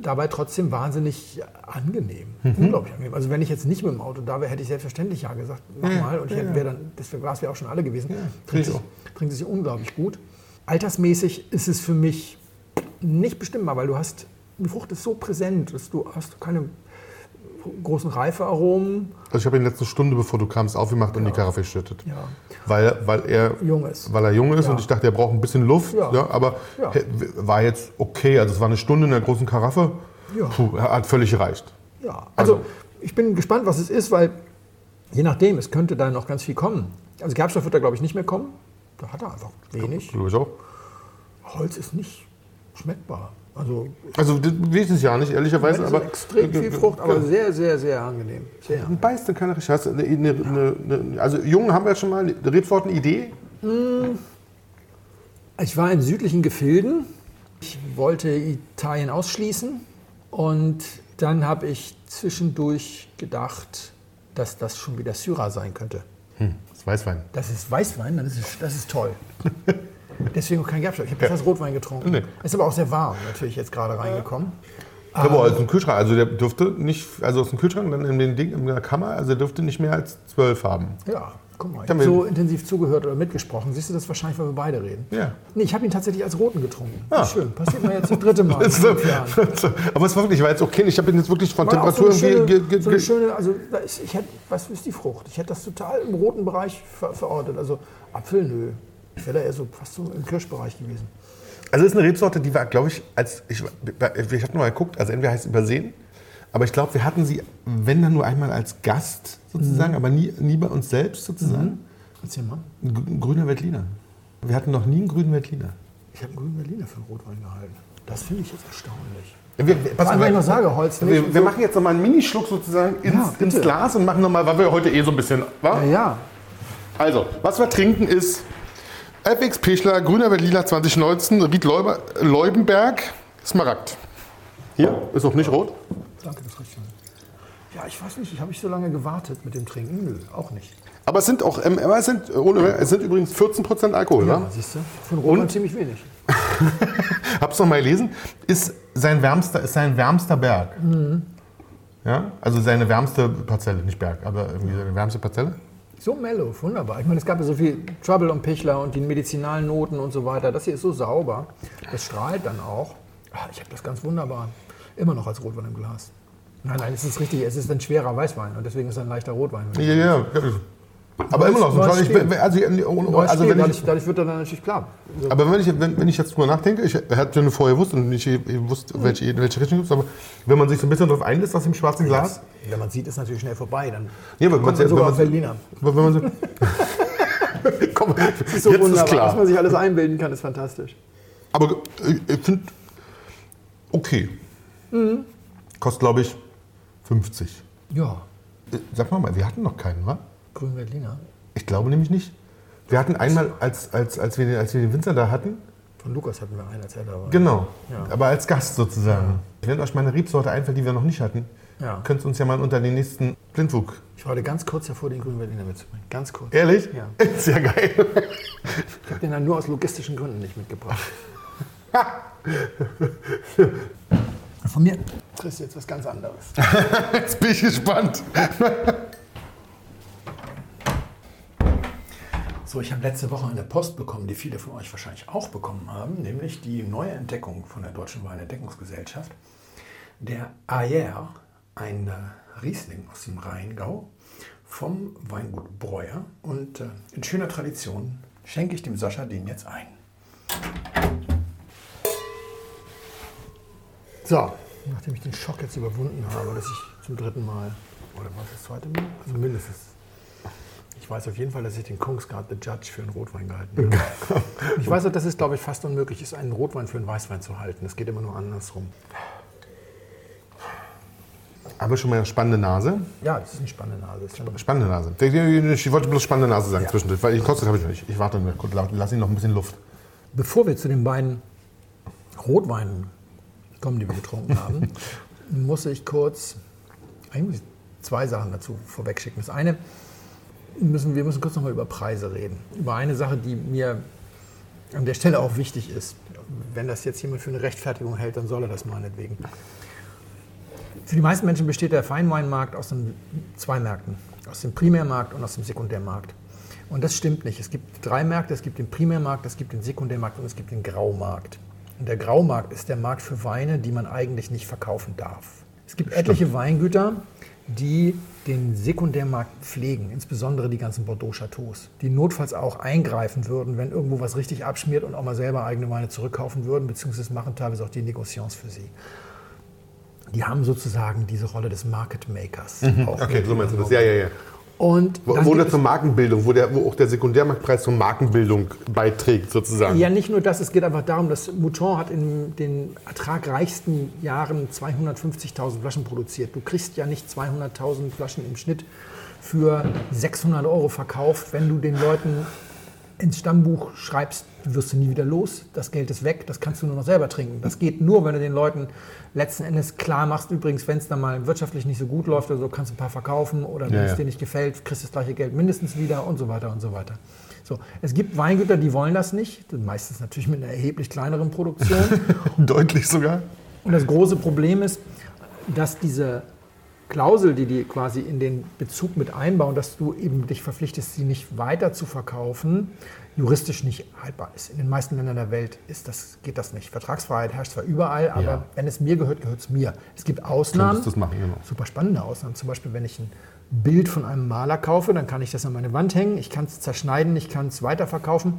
dabei trotzdem wahnsinnig angenehm. Mhm. Unglaublich angenehm. Also wenn ich jetzt nicht mit dem Auto da wäre, hätte ich selbstverständlich ja gesagt, mach Ja, mal. Und ich ja, hätte, wäre dann, das Glas wäre auch schon alle gewesen. finde trinkt, ich sich, trinkt sich unglaublich gut. Altersmäßig ist es für mich nicht bestimmbar, weil du hast, die Frucht ist so präsent, dass du hast keine großen Reifearomen. Also ich habe ihn letzte Stunde, bevor du kamst, aufgemacht und die Karaffe geschüttet. Ja. Weil, weil er Jung ist. Weil er jung ist Ja. und ich dachte, er braucht ein bisschen Luft. Ja. Ja. aber Ja. war jetzt okay. Also es war eine Stunde in der großen Karaffe. Ja. Puh, hat völlig gereicht. Ja, also, Also- ich bin gespannt, was es ist, weil je nachdem, es könnte da noch ganz viel kommen. Also Gerbstoff wird da, glaube ich, nicht mehr kommen. Da hat er einfach wenig. Glaube ich auch. Holz ist nicht schmeckbar. Also Also das weiß ich ja nicht, ehrlicherweise. aber extrem viel Frucht, aber sehr, sehr, sehr angenehm. Sehr angenehm. Beißt, dann kann er richtig. Hast du eine, eine, eine, also Jungen haben wir jetzt schon mal eine Rebsorten-Idee. Ich war in südlichen Gefilden. Ich wollte Italien ausschließen und dann habe ich zwischendurch gedacht, dass das schon wieder Syrah sein könnte. Hm, das ist Weißwein. Das ist Weißwein, dann ist das ist toll. Deswegen auch kein Gerbstoff. Ich habe das als Rotwein getrunken. Nee. Ist aber auch sehr warm, natürlich jetzt gerade reingekommen. Aber aus dem Kühlschrank, also der dürfte nicht, also aus dem Kühlschrank, dann in den Ding in der Kammer, also der dürfte nicht mehr als zwölf haben. Ja, guck mal. Ich habe so intensiv zugehört oder mitgesprochen. Siehst du das wahrscheinlich, weil wir beide reden? Ja. Nee, ich habe ihn tatsächlich als roten getrunken. Ah. Schön. Passiert mir jetzt das dritte Mal. aber es war wirklich, ich war jetzt okay. Ich habe ihn jetzt wirklich von Temperatur so eine, irgendwie. schöne, so eine schöne, also ich hätte, was ist die Frucht? Ich hätte das total im roten Bereich ver verortet. Also Apfel, nö. Ich wäre da eher so fast so im Kirschbereich gewesen. Also ist eine Rebsorte, die war, glaube ich, als ich, ich habe mal geguckt, also entweder heißt übersehen, aber ich glaube, wir hatten sie, wenn dann nur einmal als Gast sozusagen, aber nie, nie bei uns selbst sozusagen. Erzähl mal. Ein grü- grüner Veltliner. Wir hatten noch nie einen grünen Veltliner. Ich habe einen grünen Berliner für einen Rotwein gehalten. Das finde ich jetzt erstaunlich. Wir, pass ich noch sage, Holz nicht. wir, wir machen jetzt noch mal einen Minischluck sozusagen ins, Ja, ins Glas und machen noch mal, weil wir heute eh so ein bisschen, wa? ja, ja. Also, was wir trinken ist FX Peschler, Grüner Veltliner 2019, Ried Leuber, Leubenberg, Smaragd. Hier, ist auch nicht rot. Danke, das reicht schon. Ja, ich weiß nicht, ich habe ich so lange gewartet mit dem Trinken? Nö, auch nicht. Aber es sind auch, ähm, es sind, ohne, es sind übrigens 14% Alkohol, Ja, ne? siehst du? Für einen Rotwein ziemlich wenig. Hab's noch mal gelesen. Ist sein wärmster, ist sein wärmster Berg. Ja, also seine wärmste Parzelle, nicht Berg, aber irgendwie seine wärmste Parzelle. So mellow, wunderbar. Ich meine, es gab ja so viel Trouble und Pichler und die medizinalen Noten und so weiter. Das hier ist so sauber. Das strahlt dann auch. Ah, Ich habe das ganz wunderbar. Immer noch als Rotwein im Glas. Nein, nein, es ist richtig. Es ist ein schwerer Weißwein und deswegen ist es ein leichter Rotwein. Ja, ja. Aber immer noch. Ich, also, Neues also Stil, wenn dadurch, ich, dadurch wird er dann natürlich klar. Aber wenn ich, wenn, wenn ich jetzt drüber nachdenke, ich hatte ja vorher gewusst und nicht gewusst, welche, in welche Richtung es gibt, aber wenn man sich so ein bisschen darauf einlässt, aus dem schwarzen Glas, Wenn man sieht, ist natürlich schnell vorbei. Dann Ja, aber kommt wenn man sogar man- auf Berliner. wenn man so. Komm, Das ist so jetzt ist wunderbar. Was klar. man sich alles einbilden kann, ist fantastisch. Aber äh, ich finde, okay. Mhm. Kostet, glaube ich, 50. Ja, Äh, Sag mal, mal, wir hatten noch keinen, wa? Grün Berliner. Ich glaube nämlich nicht. Wir hatten einmal, als, als, als, wir, den- als wir den Winzer da hatten, Von Lukas hatten wir einen, als er da war. genau, Ja. aber als Gast sozusagen. Wenn euch mal eine Rebsorte einfällt, die wir noch nicht hatten, Ja. könnt ihr uns ja mal unter den nächsten Blindwug. Ich war heute ganz kurz davor, den Grünen Berliner mitzubringen. Ganz kurz. Ehrlich? Ja. Sehr geil. Ich habe den dann nur aus logistischen Gründen nicht mitgebracht. Von mir kriegst du jetzt was ganz anderes. Jetzt bin ich gespannt. So, ich habe letzte Woche eine Post bekommen, die viele von euch wahrscheinlich auch bekommen haben, nämlich die neue Entdeckung von der Deutschen Weinentdeckungsgesellschaft. Der Ayer, ein äh, Riesling aus dem Rheingau vom Weingut Breuer. Und äh, in schöner Tradition schenke ich dem Sascha den jetzt ein. So, nachdem ich den Schock jetzt überwunden habe, dass ich zum dritten Mal, oder was das zweite Mal? Also mindestens. Ich weiß auf jeden Fall, dass ich den Kongsgard The Judge für einen Rotwein gehalten habe. ich weiß auch, dass es, glaube ich, fast unmöglich ist, einen Rotwein für einen Weißwein zu halten. Das geht immer nur andersrum. Aber schon mal eine spannende Nase. Ja, das ist eine spannende Nase. Spannende Nase. Ich wollte bloß spannende Nase sagen Ja. zwischendurch, weil ich kostet habe ich nicht. Ich warte noch, lass ihn noch ein bisschen Luft. Bevor wir zu den beiden Rotweinen kommen, die wir getrunken haben, muss ich kurz eigentlich muss ich zwei Sachen dazu vorwegschicken. Das eine, müssen wir müssen kurz noch mal über Preise reden. Über eine Sache, die mir an der Stelle auch wichtig ist. Wenn das jetzt jemand für eine Rechtfertigung hält, dann soll er das meinetwegen. Für die meisten Menschen besteht der Feinweinmarkt aus den zwei Märkten, aus dem Primärmarkt und aus dem Sekundärmarkt. Und das stimmt nicht. Es gibt drei Märkte, es gibt den Primärmarkt, es gibt den Sekundärmarkt und es gibt den Graumarkt. Und der Graumarkt ist der Markt für Weine, die man eigentlich nicht verkaufen darf. Es gibt etliche Weingüter, die den Sekundärmarkt pflegen, insbesondere die ganzen Bordeaux-Chateaus, die notfalls auch eingreifen würden, wenn irgendwo was richtig abschmiert und auch mal selber eigene Weine zurückkaufen würden, beziehungsweise machen teilweise auch die Negociants für sie. Die haben sozusagen diese Rolle des Market Makers. Mhm. Okay, so meinst du das. Ja, ja, ja. Und es- zur Markenbildung, wo, der, wo auch der Sekundärmarktpreis zur Markenbildung beiträgt, sozusagen. Ja, nicht nur das, es geht einfach darum, dass Mouton hat in den ertragreichsten Jahren 250.000 Flaschen produziert. Du kriegst ja nicht 200.000 Flaschen im Schnitt für 600 Euro verkauft, wenn du den Leuten ins Stammbuch schreibst, wirst du nie wieder los, das Geld ist weg, das kannst du nur noch selber trinken. Das geht nur, wenn du den Leuten letzten Endes klar machst, übrigens, wenn es dann mal wirtschaftlich nicht so gut läuft oder so, kannst du ein paar verkaufen oder wenn Ja, es ja. dir nicht gefällt, kriegst du das gleiche Geld mindestens wieder und so weiter und so weiter. So, es gibt Weingüter, die wollen das nicht, meistens natürlich mit einer erheblich kleineren Produktion. Deutlich sogar. Und das große Problem ist, dass diese Klausel, die die quasi in den Bezug mit einbauen, dass du eben dich verpflichtest, sie nicht weiter zu verkaufen, juristisch nicht haltbar ist. In den meisten Ländern der Welt ist das, geht das nicht. Vertragsfreiheit herrscht zwar überall, aber Ja. wenn es mir gehört, gehört es mir. Es gibt Ausnahmen, das machen, genau. super spannende Ausnahmen. Zum Beispiel, wenn ich ein Bild von einem Maler kaufe, dann kann ich das an meine Wand hängen, ich kann es zerschneiden, ich kann es weiterverkaufen.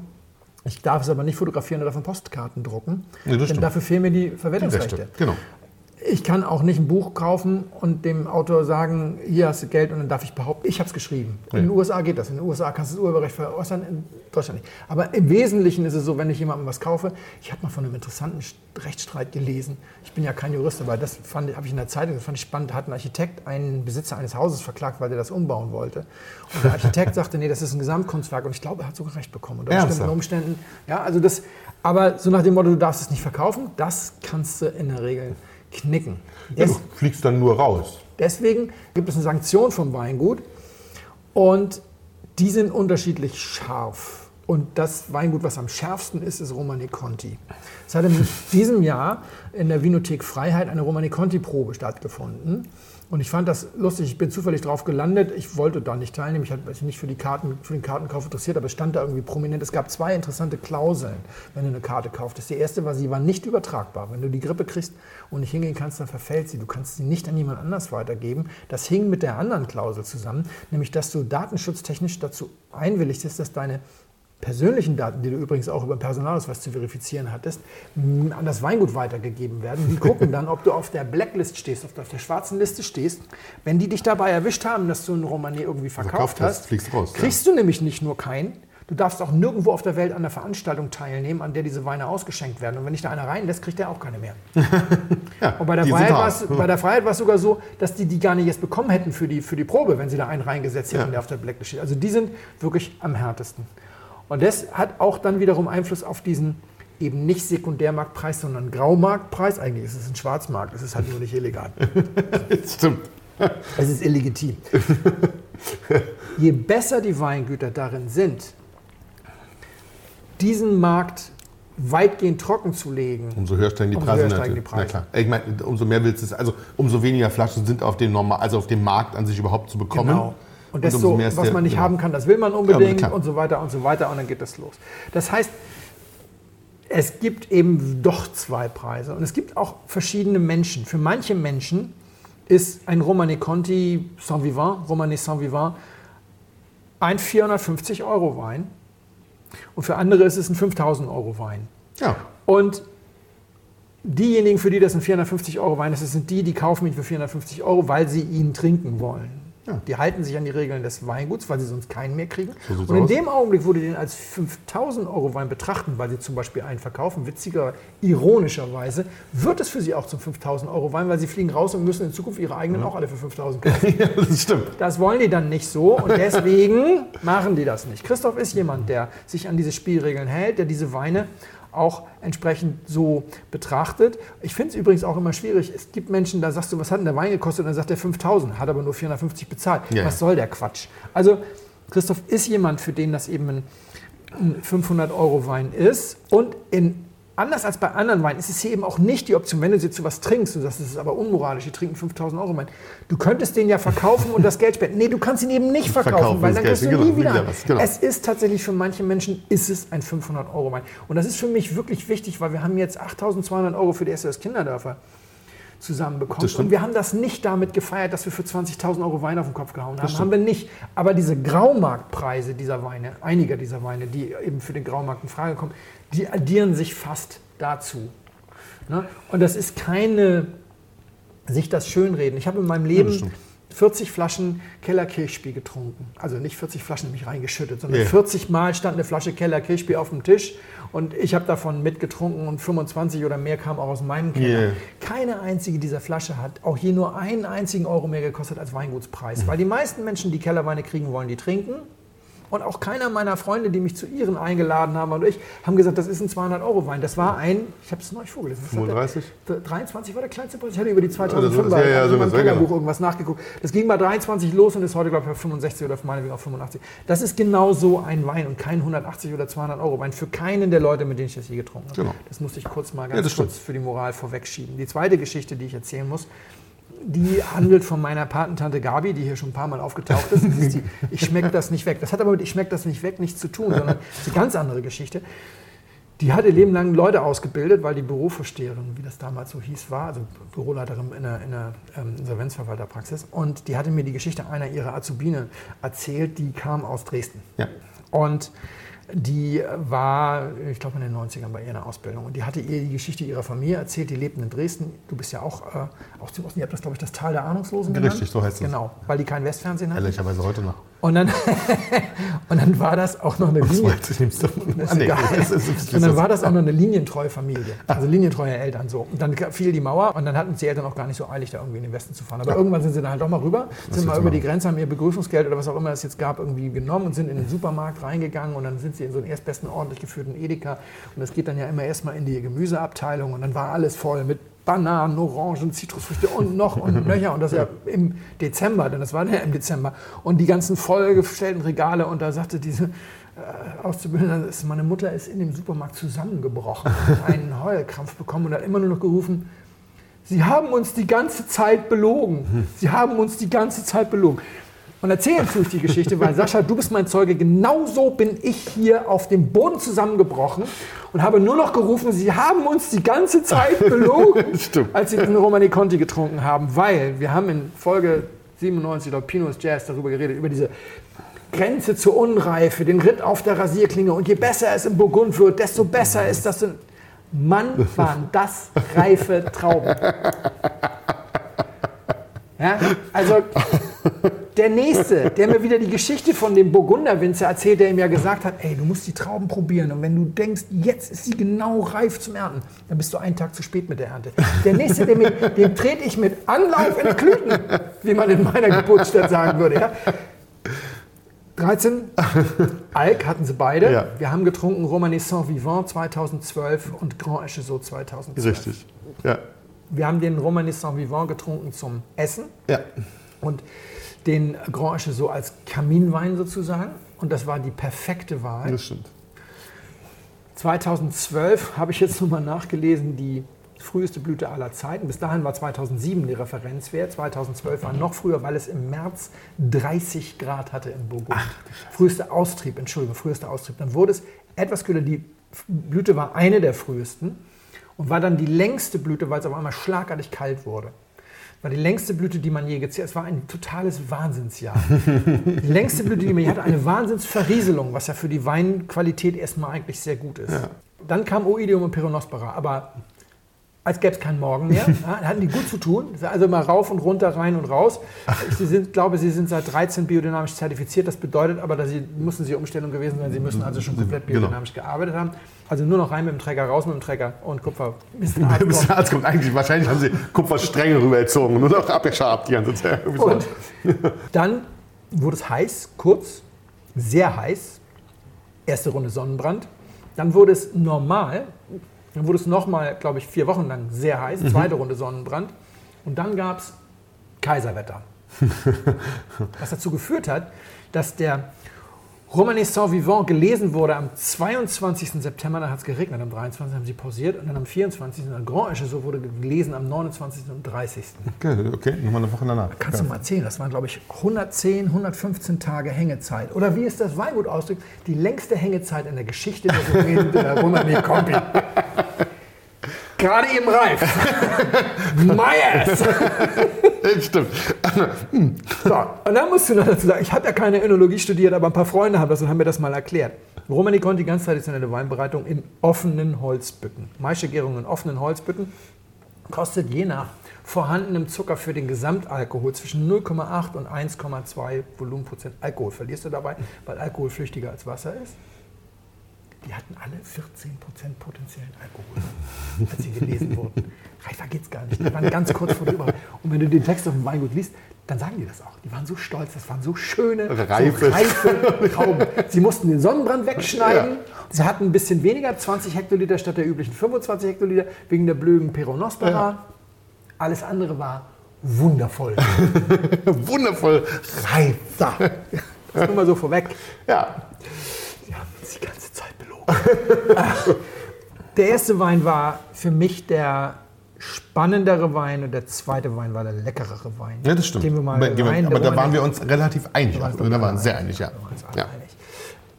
Ich darf es aber nicht fotografieren oder von Postkarten drucken, das denn stimmt. dafür fehlen mir die Die Verwertungsrechte. Rechte. Genau. Ich kann auch nicht ein Buch kaufen und dem Autor sagen, hier hast du Geld und dann darf ich behaupten, ich habe es geschrieben. In den USA geht das. In den USA kannst du das Urheberrecht veräußern, in Deutschland nicht. Aber im Wesentlichen ist es so, wenn ich jemandem was kaufe, ich habe mal von einem interessanten Rechtsstreit gelesen. Ich bin ja kein Jurist, aber das fand- habe ich in der Zeitung, das fand ich spannend. Da hat ein Architekt einen Besitzer eines Hauses verklagt, weil der das umbauen wollte. Und der Architekt sagte, nee, das ist ein Gesamtkunstwerk. Und ich glaube, er hat sogar recht bekommen. Unter bestimmten Umständen. Ja, also das, aber so nach dem Motto, du darfst es nicht verkaufen, das kannst du in der Regel knicken. Ja, du fliegst dann nur raus. deswegen gibt es eine Sanktion vom Weingut und die sind unterschiedlich scharf. Und das Weingut, was am schärfsten ist, ist Romani Conti. Es hat in diesem Jahr in der Vinothek Freiheit eine Romani Conti-Probe stattgefunden. Und ich fand das lustig. Ich bin zufällig drauf gelandet. Ich wollte da nicht teilnehmen. Ich hatte mich nicht für, die Karten, für den Kartenkauf interessiert, aber es stand da irgendwie prominent. Es gab zwei interessante Klauseln, wenn du eine Karte kauftest. Die erste war, sie war nicht übertragbar. Wenn du die Grippe kriegst und nicht hingehen kannst, dann verfällt sie. Du kannst sie nicht an jemand anders weitergeben. Das hing mit der anderen Klausel zusammen, nämlich dass du datenschutztechnisch dazu einwilligst, dass deine persönlichen Daten, die du übrigens auch über den Personalausweis zu verifizieren hattest, an das Weingut weitergegeben werden. Die gucken dann, ob du auf der Blacklist stehst, ob du auf der schwarzen Liste stehst. Wenn die dich dabei erwischt haben, dass du einen Romani irgendwie verkauft Verkauft hast, hast, raus, ja. kriegst du nämlich nicht nur keinen, du darfst auch nirgendwo auf der Welt an der Veranstaltung teilnehmen, an der diese Weine ausgeschenkt werden. Und wenn dich da einer reinlässt, kriegt der auch keine mehr. Ja, Und bei der, Freiheit war es, bei der Freiheit war es sogar so, dass die die gar nicht erst bekommen hätten für die, für die Probe, wenn sie da einen reingesetzt hätten, Ja. der auf der Blacklist steht. Also die sind wirklich am härtesten. Und das hat auch dann wiederum Einfluss auf diesen eben nicht Sekundärmarktpreis, sondern Graumarktpreis. Eigentlich ist es ein Schwarzmarkt, es ist halt nur nicht illegal. Stimmt. Es ist illegitim. Je besser die Weingüter darin sind, diesen Markt weitgehend trocken zu legen, Umso höher steigen die Umso Preise. höher steigen die natürlich. Preise. Na klar. Ich meine, umso mehr willst du es, also umso weniger Flaschen sind auf dem Normal, also auf dem Markt an sich überhaupt zu bekommen. Genau. Und desto, mehr ist was man nicht genau. haben kann, das will man unbedingt klar. und so weiter und so weiter und dann geht das los. Das heißt, es gibt eben doch zwei Preise und es gibt auch verschiedene Menschen. Für manche Menschen ist ein Romani Conti Saint Vivant, Romani Saint Vivant, ein 450 Euro Wein und für andere ist es ein 5000 Euro Wein. Ja, Und diejenigen, für die das ein 450 Euro Wein ist, das sind die, die kaufen ihn für 450 Euro, weil sie ihn trinken wollen. Ja. Die halten sich an die Regeln des Weinguts, weil sie sonst keinen mehr kriegen. So Und in aus. dem Augenblick, wo die den als 5000 Euro Wein betrachten, weil sie zum Beispiel einen verkaufen, witziger, ironischerweise, wird es für sie auch zum 5000 Euro Wein, weil sie fliegen raus und müssen in Zukunft ihre eigenen auch alle für 5000 kaufen. ja, das stimmt. Das wollen die dann nicht so und deswegen machen die das nicht. Christoph ist jemand, der sich an diese Spielregeln hält, der diese Weine auch entsprechend so betrachtet. Ich finde es übrigens auch immer schwierig. Es gibt Menschen, da sagst du, was hat denn der Wein gekostet? Und dann sagt er 5000, hat aber nur 450 bezahlt. Ja. Was soll der Quatsch? Also Christoph ist jemand, für den das eben ein, ein 500-Euro-Wein ist. Und in, anders als bei anderen Weinen ist es hier eben auch nicht die Option, wenn du jetzt zu was trinkst und sagst, das ist aber unmoralisch, die trinken 5000 Euro Wein. Du könntest den ja verkaufen und das Geld spenden. Nee, du kannst ihn eben nicht verkaufen, Verkaufen, weil dann kriegst du nie genau, wieder. wieder was, genau. Es ist tatsächlich für manche Menschen ist es ein 500 Euro Wein. Und das ist für mich wirklich wichtig, weil wir haben jetzt 8200 Euro für die SOS Kinderdörfer zusammenbekommen. Und wir haben das nicht damit gefeiert, dass wir für 20.000 Euro Wein auf den Kopf gehauen haben. Haben wir nicht. Aber diese Graumarktpreise dieser Weine, einiger dieser Weine, die eben für den Graumarkt in Frage kommen, die addieren sich fast dazu. Ne? Und das ist keine, sich das schönreden. Ich habe in meinem Leben stimmt. 40 Flaschen Keller Kirchspiel getrunken. Also nicht 40 Flaschen nämlich reingeschüttet, sondern Ja. 40 Mal stand eine Flasche Keller Kirchspiel auf dem Tisch und ich habe davon mitgetrunken und 25 oder mehr kam auch aus meinem Keller. Yeah. Keine einzige dieser Flasche hat auch je nur einen einzigen Euro mehr gekostet als Weingutspreis. Weil die meisten Menschen, die Kellerweine kriegen wollen, die trinken. Und auch keiner meiner Freunde, die mich zu ihren eingeladen haben und ich, haben gesagt, das ist ein 200-Euro-Wein. Das war ein, ich habe es neulich vorgelesen. was hat der- 35? der 23 war der kleinste Preis. Ich hatte über die das 2005 ist- ja, ja, also so Kellerbuch Säge. irgendwas nachgeguckt. Das ging bei 23 los und ist heute, glaube ich, bei 65 oder meinetwegen auf 85. Das ist genau so ein Wein und kein 180 oder 200 Euro Wein für keinen der Leute, mit denen ich das je getrunken habe. Genau. Das musste ich kurz mal Ja, ganz stimmt. kurz für die Moral vorwegschieben. Die zweite Geschichte, die ich erzählen muss, die handelt von meiner Patentante Gabi, die hier schon ein paar Mal aufgetaucht ist. Ist die, ich schmecke das nicht weg. Das hat aber mit Ich schmecke das nicht weg nichts zu tun, sondern ist eine ganz andere Geschichte. Die hat ihr Leben lang Leute ausgebildet, weil die Bürovorsteherin, wie das damals so hieß, war, also Büroleiterin in einer, in einer ähm, Insolvenzverwalterpraxis. Und die hatte mir die Geschichte einer ihrer Azubine erzählt, die kam aus Dresden. Ja. Und die war, ich glaube, in den 90ern bei ihr in der Ausbildung. Und die hatte ihr die Geschichte ihrer Familie erzählt. Die lebten in Dresden. Du bist ja auch äh, aus dem Osten. Ihr habt das, glaube ich, das Tal der Ahnungslosen genannt. Richtig, so heißt es. Genau, weil die kein Westfernsehen hatten. Ehrlicherweise heute noch. Und dann, und dann war das auch noch eine Linie. Ah, und dann war das auch noch linientreue Familie. Also linientreue Eltern so. Und dann fiel die Mauer und dann hatten die Eltern auch gar nicht so eilig, da irgendwie in den Westen zu fahren. Aber irgendwann sind sie dann halt doch mal rüber, sind mal über die machen? Grenze, haben ihr Begrüßungsgeld oder was auch immer es jetzt gab, irgendwie genommen und sind in den Supermarkt reingegangen und dann sind sie in so einen erstbesten ordentlich geführten Edeka. Und das geht dann ja immer erstmal in die Gemüseabteilung und dann war alles voll mit Bananen, Orangen, Zitrusfrüchte und noch und nöcher. Und das ja im Dezember, denn das war ja im Dezember. Und die ganzen vollgestellten Regale. Und da sagte diese äh, Auszubildende, meine Mutter ist in dem Supermarkt zusammengebrochen, hat einen Heulkrampf bekommen und hat immer nur noch gerufen, Sie haben uns die ganze Zeit belogen. Sie haben uns die ganze Zeit belogen. Und erzählen tue ich die Geschichte, weil Sascha, du bist mein Zeuge. Genauso bin ich hier auf dem Boden zusammengebrochen und habe nur noch gerufen, Sie haben uns die ganze Zeit belogen, als Sie den Romani Conti getrunken haben. Weil wir haben in Folge 97 oder Pinus Jazz darüber geredet, über diese Grenze zur Unreife, den Ritt auf der Rasierklinge. Und je besser es im Burgund wird, desto besser ist das. in- Mann, waren das reife Trauben. Ja, also der Nächste, der mir wieder die Geschichte von dem Burgunderwinzer erzählt, der ihm ja gesagt hat, ey, du musst die Trauben probieren und wenn du denkst, jetzt ist sie genau reif zum Ernten, dann bist du einen Tag zu spät mit der Ernte. Der Nächste, der mir, dem trete ich mit Anlauf in die Klüten, wie man in meiner Geburtsstadt sagen würde. Ja. 13, Alk hatten sie beide. Ja. Wir haben getrunken Romanée Saint-Vivant 2012 und Grand Echezot 2012. Richtig. Ja. Wir haben den Romanée Saint-Vivant getrunken zum Essen Ja. und den Grand Echezot als Kaminwein sozusagen. Und das war die perfekte Wahl. Das stimmt. 2012 habe ich jetzt nochmal nachgelesen, die früheste Blüte aller Zeiten. Bis dahin war 2007 die Referenzwert. 2012 war noch früher, weil es im März 30 Grad hatte in Burgund. frühester Austrieb, Entschuldigung, frühester Austrieb. Dann wurde es etwas kühler. Die Blüte war eine der frühesten und war dann die längste Blüte, weil es auf einmal schlagartig kalt wurde. War die längste Blüte, die man je gezählt Es war ein totales Wahnsinnsjahr. Die längste Blüte, die man je hatte, eine Wahnsinnsverrieselung, was ja für die Weinqualität erstmal eigentlich sehr gut ist. Dann kam Oidium und Peronospora, aber als gäbe es keinen Morgen mehr. Ja, hatten die gut zu tun. Also mal rauf und runter, rein und raus. Ich sind, glaube, sie sind seit 13 biodynamisch zertifiziert. Das bedeutet aber, dass sie müssen sie Umstellung gewesen sein. Sie müssen also schon komplett Genau. biodynamisch gearbeitet haben. Also nur noch rein mit dem Träger, raus mit dem Träger und Kupfer. Bis Bis Arzt der Arzt kommt eigentlich, wahrscheinlich haben sie Kupferstränge rübergezogen, nur noch abgeschabt die ganze Zeit. Und dann wurde es heiß, kurz, sehr heiß. Erste Runde Sonnenbrand. Dann wurde es normal. Dann wurde es nochmal, glaube ich, vier Wochen lang sehr heiß. Zweite Runde Sonnenbrand. Und dann gab es Kaiserwetter. Was dazu geführt hat, dass der Romané Saint-Vivant gelesen wurde am 22. September, dann hat es geregnet, am 23. haben sie pausiert und dann am 24. ein Grand Echezot wurde gelesen am 29. und 30. Okay, okay, nochmal eine Woche danach. Kannst du mal erzählen, das waren glaube ich 110, 115 Tage Hängezeit. Oder wie ist das Weingut ausdrückt, die längste Hängezeit in der Geschichte der Domäne der Romané Conti. Gerade eben reif. Myers! Stimmt. So, und dann musst du noch dazu sagen, ich habe ja keine Önologie studiert, aber ein paar Freunde haben das und haben mir das mal erklärt. Romani Conti, ganz traditionelle Weinbereitung in offenen Holzbütten. Maischegärung in offenen Holzbütten kostet je nach vorhandenem Zucker für den Gesamtalkohol zwischen 0,8 und 1,2 Volumenprozent Alkohol. Verlierst du dabei, weil Alkohol flüchtiger als Wasser ist? Die hatten alle 14% potenziellen Alkohol, als sie gelesen wurden. Reifer geht's gar nicht. Die waren ganz kurz vor der Übergabe. Und wenn du den Text auf dem Weingut liest, dann sagen die das auch. Die waren so stolz, das waren so schöne, Reife. so reife Trauben. Sie mussten den Sonnenbrand wegschneiden. Ja. Sie hatten ein bisschen weniger, 20 Hektoliter statt der üblichen 25 Hektoliter, wegen der blöden Peronospora. Ja. Alles andere war wundervoll. Wundervoll reif. Das nur mal so vorweg. Ja. Sie haben der erste Wein war für mich der spannendere Wein und der zweite Wein war der leckerere Wein. ja, das stimmt. Den wir mal Aber- rein, aber da waren wir uns relativ einig. Da waren Also, waren wir uns sehr einig, ja. Waren ja.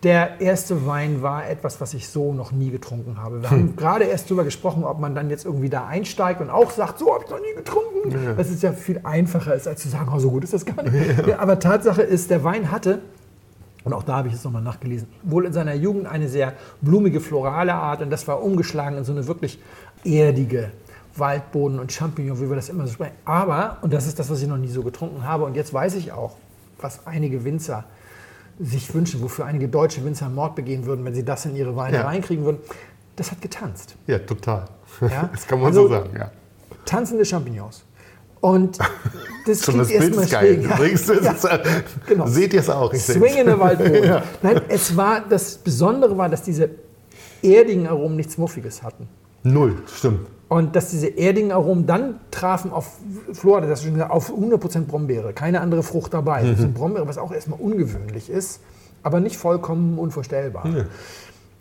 Der erste Wein war etwas, was ich so noch nie getrunken habe. Wir Hm. haben gerade erst darüber gesprochen, ob man dann jetzt irgendwie da einsteigt und auch sagt, so habe ich noch nie getrunken. Das ist ja viel einfacher ist, als zu sagen, oh, so gut ist das gar nicht. Ja, aber Tatsache ist, der Wein hatte, und auch da habe ich es nochmal nachgelesen, wohl in seiner Jugend eine sehr blumige, florale Art und das war umgeschlagen in so eine wirklich erdige Waldboden und Champignon, wie wir das immer so sprechen. Aber, und das ist das, was ich noch nie so getrunken habe, und jetzt weiß ich auch, was einige Winzer sich wünschen, wofür einige deutsche Winzer Mord begehen würden, wenn sie das in ihre Weine Ja. reinkriegen würden. Das hat getanzt. ja, total. Ja? Das kann man Also- so sagen, ja. Tanzende Champignons. Und das klingt erstmal schräg. Ja. Übrigens, das Ja. ist, äh, Genau. Seht ihr es auch? Ich seh's. Swingende Waldboden. Nein, es war, das Besondere war, dass diese erdigen Aromen nichts Muffiges hatten. Null, stimmt. Und dass diese erdigen Aromen dann trafen auf Flora, das ist schon gesagt, auf 100% Brombeere, keine andere Frucht dabei. Das ist eine Brombeere, was auch erstmal ungewöhnlich ist, aber nicht vollkommen unvorstellbar.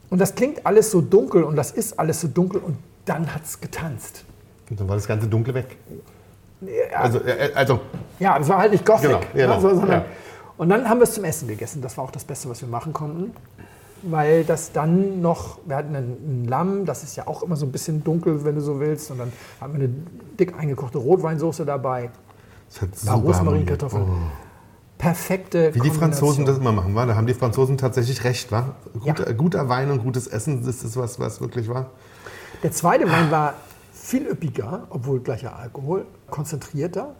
Und das klingt alles so dunkel und das ist alles so dunkel und dann hat es getanzt. Und dann war das ganze Dunkle weg. Ja, Also, äh, also ja, es war halt nicht Gothic. Genau, genau, ne, so, sondern, ja. Und dann haben wir es zum Essen gegessen. Das war auch das Beste, was wir machen konnten. Weil das dann noch, wir hatten ein, ein Lamm, das ist ja auch immer so ein bisschen dunkel, wenn du so willst. Und dann haben wir eine dick eingekochte Rotweinsoße dabei. paar super Rosmarinkartoffeln. harmoniert. Perfekte Wie die Franzosen das immer machen, war? Da haben die Franzosen tatsächlich recht, war? Guter, Ja. guter Wein und gutes Essen, das ist was, was wirklich war. Der zweite Wein war viel üppiger, obwohl gleicher Alkohol, konzentrierter.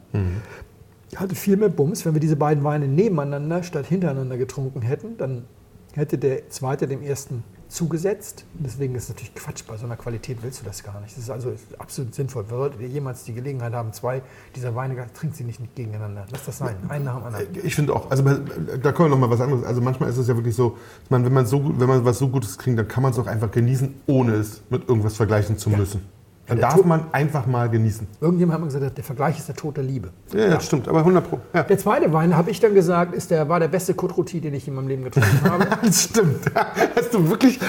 Hatte viel mehr Bums. Wenn wir diese beiden Weine nebeneinander statt hintereinander getrunken hätten, dann hätte der zweite dem ersten zugesetzt. Deswegen ist es natürlich Quatsch. Bei so einer Qualität willst du das gar nicht. Das ist also absolut sinnvoll. Solltet ihr jemals die Gelegenheit haben, zwei dieser Weine, trinkt sie nicht gegeneinander. Lass das sein. Einen nach dem anderen. Ich finde auch, also da kommen wir noch mal was anderes. Also manchmal ist es ja wirklich so, meine, wenn man so gut, wenn man was so Gutes kriegt, dann kann man es auch einfach genießen, ohne es mit irgendwas vergleichen zu müssen. Dann darf Tod- man einfach mal genießen. Irgendjemand hat mal gesagt, der Vergleich ist der Tod der Liebe. Ja, das stimmt, aber 100 Pro. Ja. Der zweite Wein, habe ich dann gesagt, ist der, war der beste Côte Rôti, den ich in meinem Leben getrunken habe. Das stimmt. Hast du wirklich.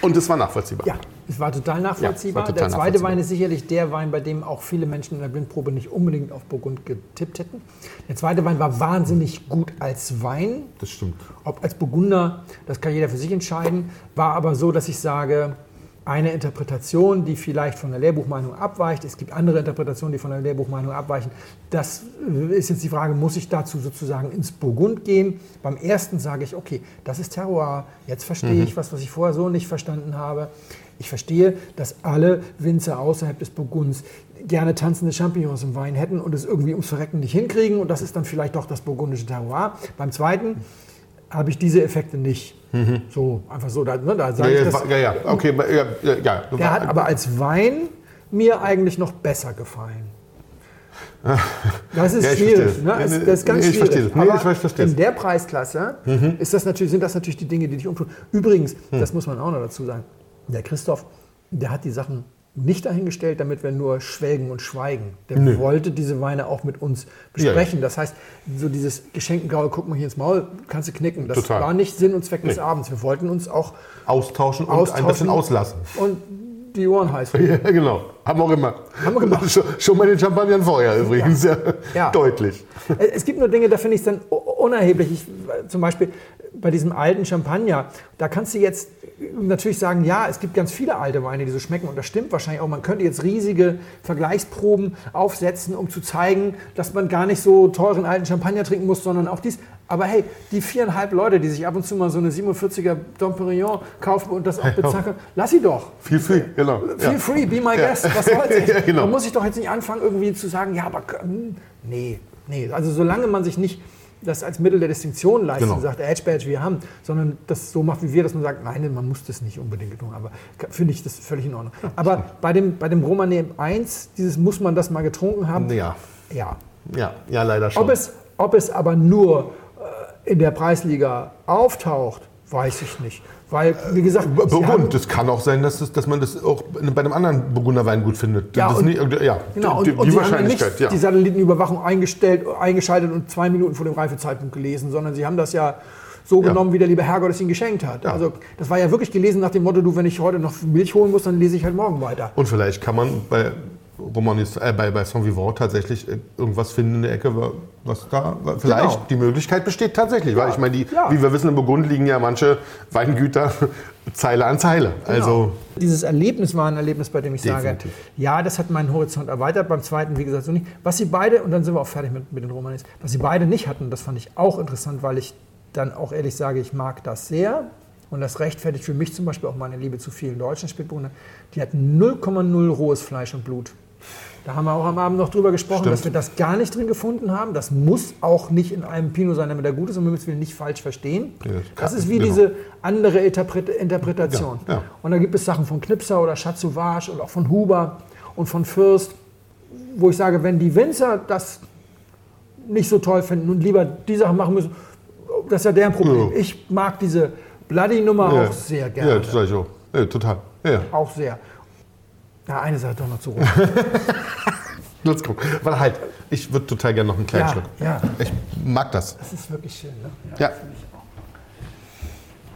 Und es war nachvollziehbar. Ja, es war total nachvollziehbar. Ja, war total der zweite. Wein ist sicherlich der Wein, bei dem auch viele Menschen in der Blindprobe nicht unbedingt auf Burgund getippt hätten. Der zweite Wein war wahnsinnig gut als Wein. Das stimmt. Ob als Burgunder, das kann jeder für sich entscheiden. War aber so, dass ich sage, eine Interpretation, die vielleicht von der Lehrbuchmeinung abweicht. Es gibt andere Interpretationen, die von der Lehrbuchmeinung abweichen. Das ist jetzt die Frage, muss ich dazu sozusagen ins Burgund gehen? Beim ersten sage ich, okay, das ist Terroir. Jetzt verstehe ich was, was ich vorher so nicht verstanden habe. Ich verstehe, dass alle Winzer außerhalb des Burgunds gerne tanzende Champignons im Wein hätten und es irgendwie ums Verrecken nicht hinkriegen. Und das ist dann vielleicht doch das burgundische Terroir. Beim zweiten habe ich diese Effekte nicht. So, einfach so. Da, ne, da Ja, sage ich ja, das, war- ja, ja, okay, ja, ja, der hat aber als Wein mir eigentlich noch besser gefallen. Das ist Ja, ich schwierig. Ne? Nee, Das ist ganz ich schwierig. verstehe das. Nee, Aber ich verstehe das. in der Preisklasse ist das natürlich, sind das natürlich die Dinge, die dich umtun. Übrigens, Hm. das muss man auch noch dazu sagen, der Christoph, der hat die Sachen nicht dahingestellt, damit wir nur schwelgen und schweigen. Der Nö. wollte diese Weine auch mit uns Ja, besprechen. Das heißt, so dieses Geschenkengraue, guck mal hier ins Maul, kannst du knicken. Das Total. war nicht Sinn und Zweck des Nee. Abends. Wir wollten uns auch Austauschen und austauschen ein bisschen auslassen. Und die Ohren heiß. Ja, genau. Haben wir auch immer. Haben wir gemacht. Schon, schon mal den Champagner Feuer übrigens. Ja. Ja. Deutlich. Äh, Es gibt nur Dinge, da finde ich es dann unerheblich. Ich, äh, zum Beispiel bei diesem alten Champagner, da kannst du jetzt natürlich sagen, ja, es gibt ganz viele alte Weine, die so schmecken und das stimmt wahrscheinlich auch. Man könnte jetzt riesige Vergleichsproben aufsetzen, um zu zeigen, dass man gar nicht so teuren alten Champagner trinken muss, sondern auch dies. Aber hey, die viereinhalb Leute, die sich ab und zu mal so eine 47er Dom Perignon kaufen und das auch bezahlen können, lass sie doch. Viel free, genau. Feel Ja. free, be my guest. Was soll's? Ja, genau. Man muss sich doch jetzt nicht anfangen, irgendwie zu sagen, ja, aber hm, nee, nee. Also solange man sich nicht das als Mittel der Distinktion leistet Genau. und sagt, Edge Badge, wir haben, sondern das so macht wie wir, dass man sagt, nein, man muss das nicht unbedingt tun. Aber finde ich das völlig in Ordnung. Aber bei dem, bei dem Romané 1, dieses muss man das mal getrunken haben, Ja. ja. Ja, ja, leider schon. Ob es, ob es aber nur äh, in der Preisliga auftaucht, weiß ich nicht. Weil, wie gesagt, haben- Burgund, es kann auch sein, dass, es, dass man das auch bei einem anderen Burgunderwein gut findet. Ja, das und- nicht, ja, Genau, die, und, und die haben Wahrscheinlichkeit, nicht ja. die Satellitenüberwachung eingestellt, eingeschaltet und zwei Minuten vor dem Reifezeitpunkt gelesen, sondern sie haben das ja so Ja. genommen, wie der liebe Herrgott es ihnen geschenkt hat. Ja. Also das war ja wirklich gelesen nach dem Motto, du, wenn ich heute noch Milch holen muss, dann lese ich halt morgen weiter. Und vielleicht kann man bei Romanis, äh, bei, bei Saint Vivant tatsächlich äh, irgendwas finden in der Ecke, wa- was da vielleicht Genau. die Möglichkeit besteht tatsächlich. Weil ich meine, die, Ja. wie wir wissen, in Burgund liegen ja manche Weingüter Zeile an Zeile. Also Dieses Erlebnis war ein Erlebnis, bei dem ich Definitiv. sage, ja, das hat meinen Horizont erweitert. Beim zweiten, wie gesagt, so nicht. Was sie beide, und dann sind wir auch fertig mit, mit den Romanis, was sie beide nicht hatten, das fand ich auch interessant, weil ich dann auch ehrlich sage, ich mag das sehr. Und das rechtfertigt für mich zum Beispiel auch meine Liebe zu vielen deutschen Spätburgunder. Die hatten 0,0 rohes Fleisch und Blut. Da haben wir auch am Abend noch drüber gesprochen, Stimmt. dass wir das gar nicht drin gefunden haben. Das muss auch nicht in einem Pinot sein, damit er gut ist und wir müssen ihn nicht falsch verstehen. Ja, Das ist wie genau. diese andere Interpret Interpretation. Ja, ja. Und da gibt es Sachen von Knipser oder Chat Sauvage und auch von Huber und von Fürst, wo ich sage, wenn die Winzer das nicht so toll finden und lieber die Sachen machen müssen, das ist ja deren Problem. Ich mag diese Bloody-Nummer auch sehr gerne. Ja, das sag ich auch. Total. Ja, Auch sehr. Ja, eine Sache doch noch zu rot. let's go. Weil halt, ich würde total gerne noch einen kleinen Ja, Schluck. ja. Ich mag das. Das ist wirklich schön. Ne? Ja.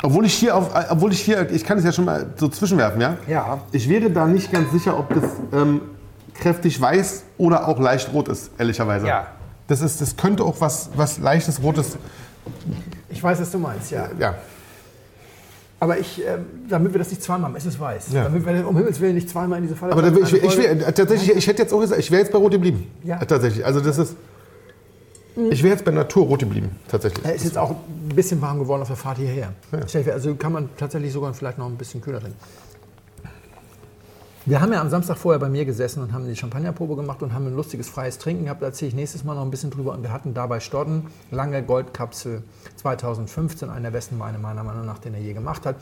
Obwohl ich hier auf, äh, obwohl ich hier, ich kann es ja schon mal so zwischenwerfen, ja? Ja. Ich wäre da nicht ganz sicher, ob das ähm, kräftig weiß oder auch leicht rot ist, ehrlicherweise. Ja. Das, ist, das könnte auch was, was leichtes Rotes, Ich weiß, was du meinst, ja. ja. Aber ich, ähm, damit wir das nicht zweimal haben, es ist weiß. Ja. Damit wir um Himmels Willen nicht zweimal in diese Falle Aber ich, ich, wär- tatsächlich, ich hätte jetzt auch gesagt, ich wäre jetzt bei Rot geblieben. Ja. Äh, Tatsächlich. Also das ist. Ich wäre jetzt bei Natur Rot geblieben, tatsächlich. Er ist jetzt auch ein bisschen warm geworden auf der Fahrt hierher. Vor, Also kann man tatsächlich sogar vielleicht noch ein bisschen kühler trinken. Wir haben ja am Samstag vorher bei mir gesessen und haben die Champagnerprobe gemacht und haben ein lustiges freies Trinken gehabt. Da erzähle ich nächstes Mal noch ein bisschen drüber. Und wir hatten dabei Stodden, lange Goldkapsel 2015, einer der besten Weine meiner Meinung nach, den er je gemacht hat.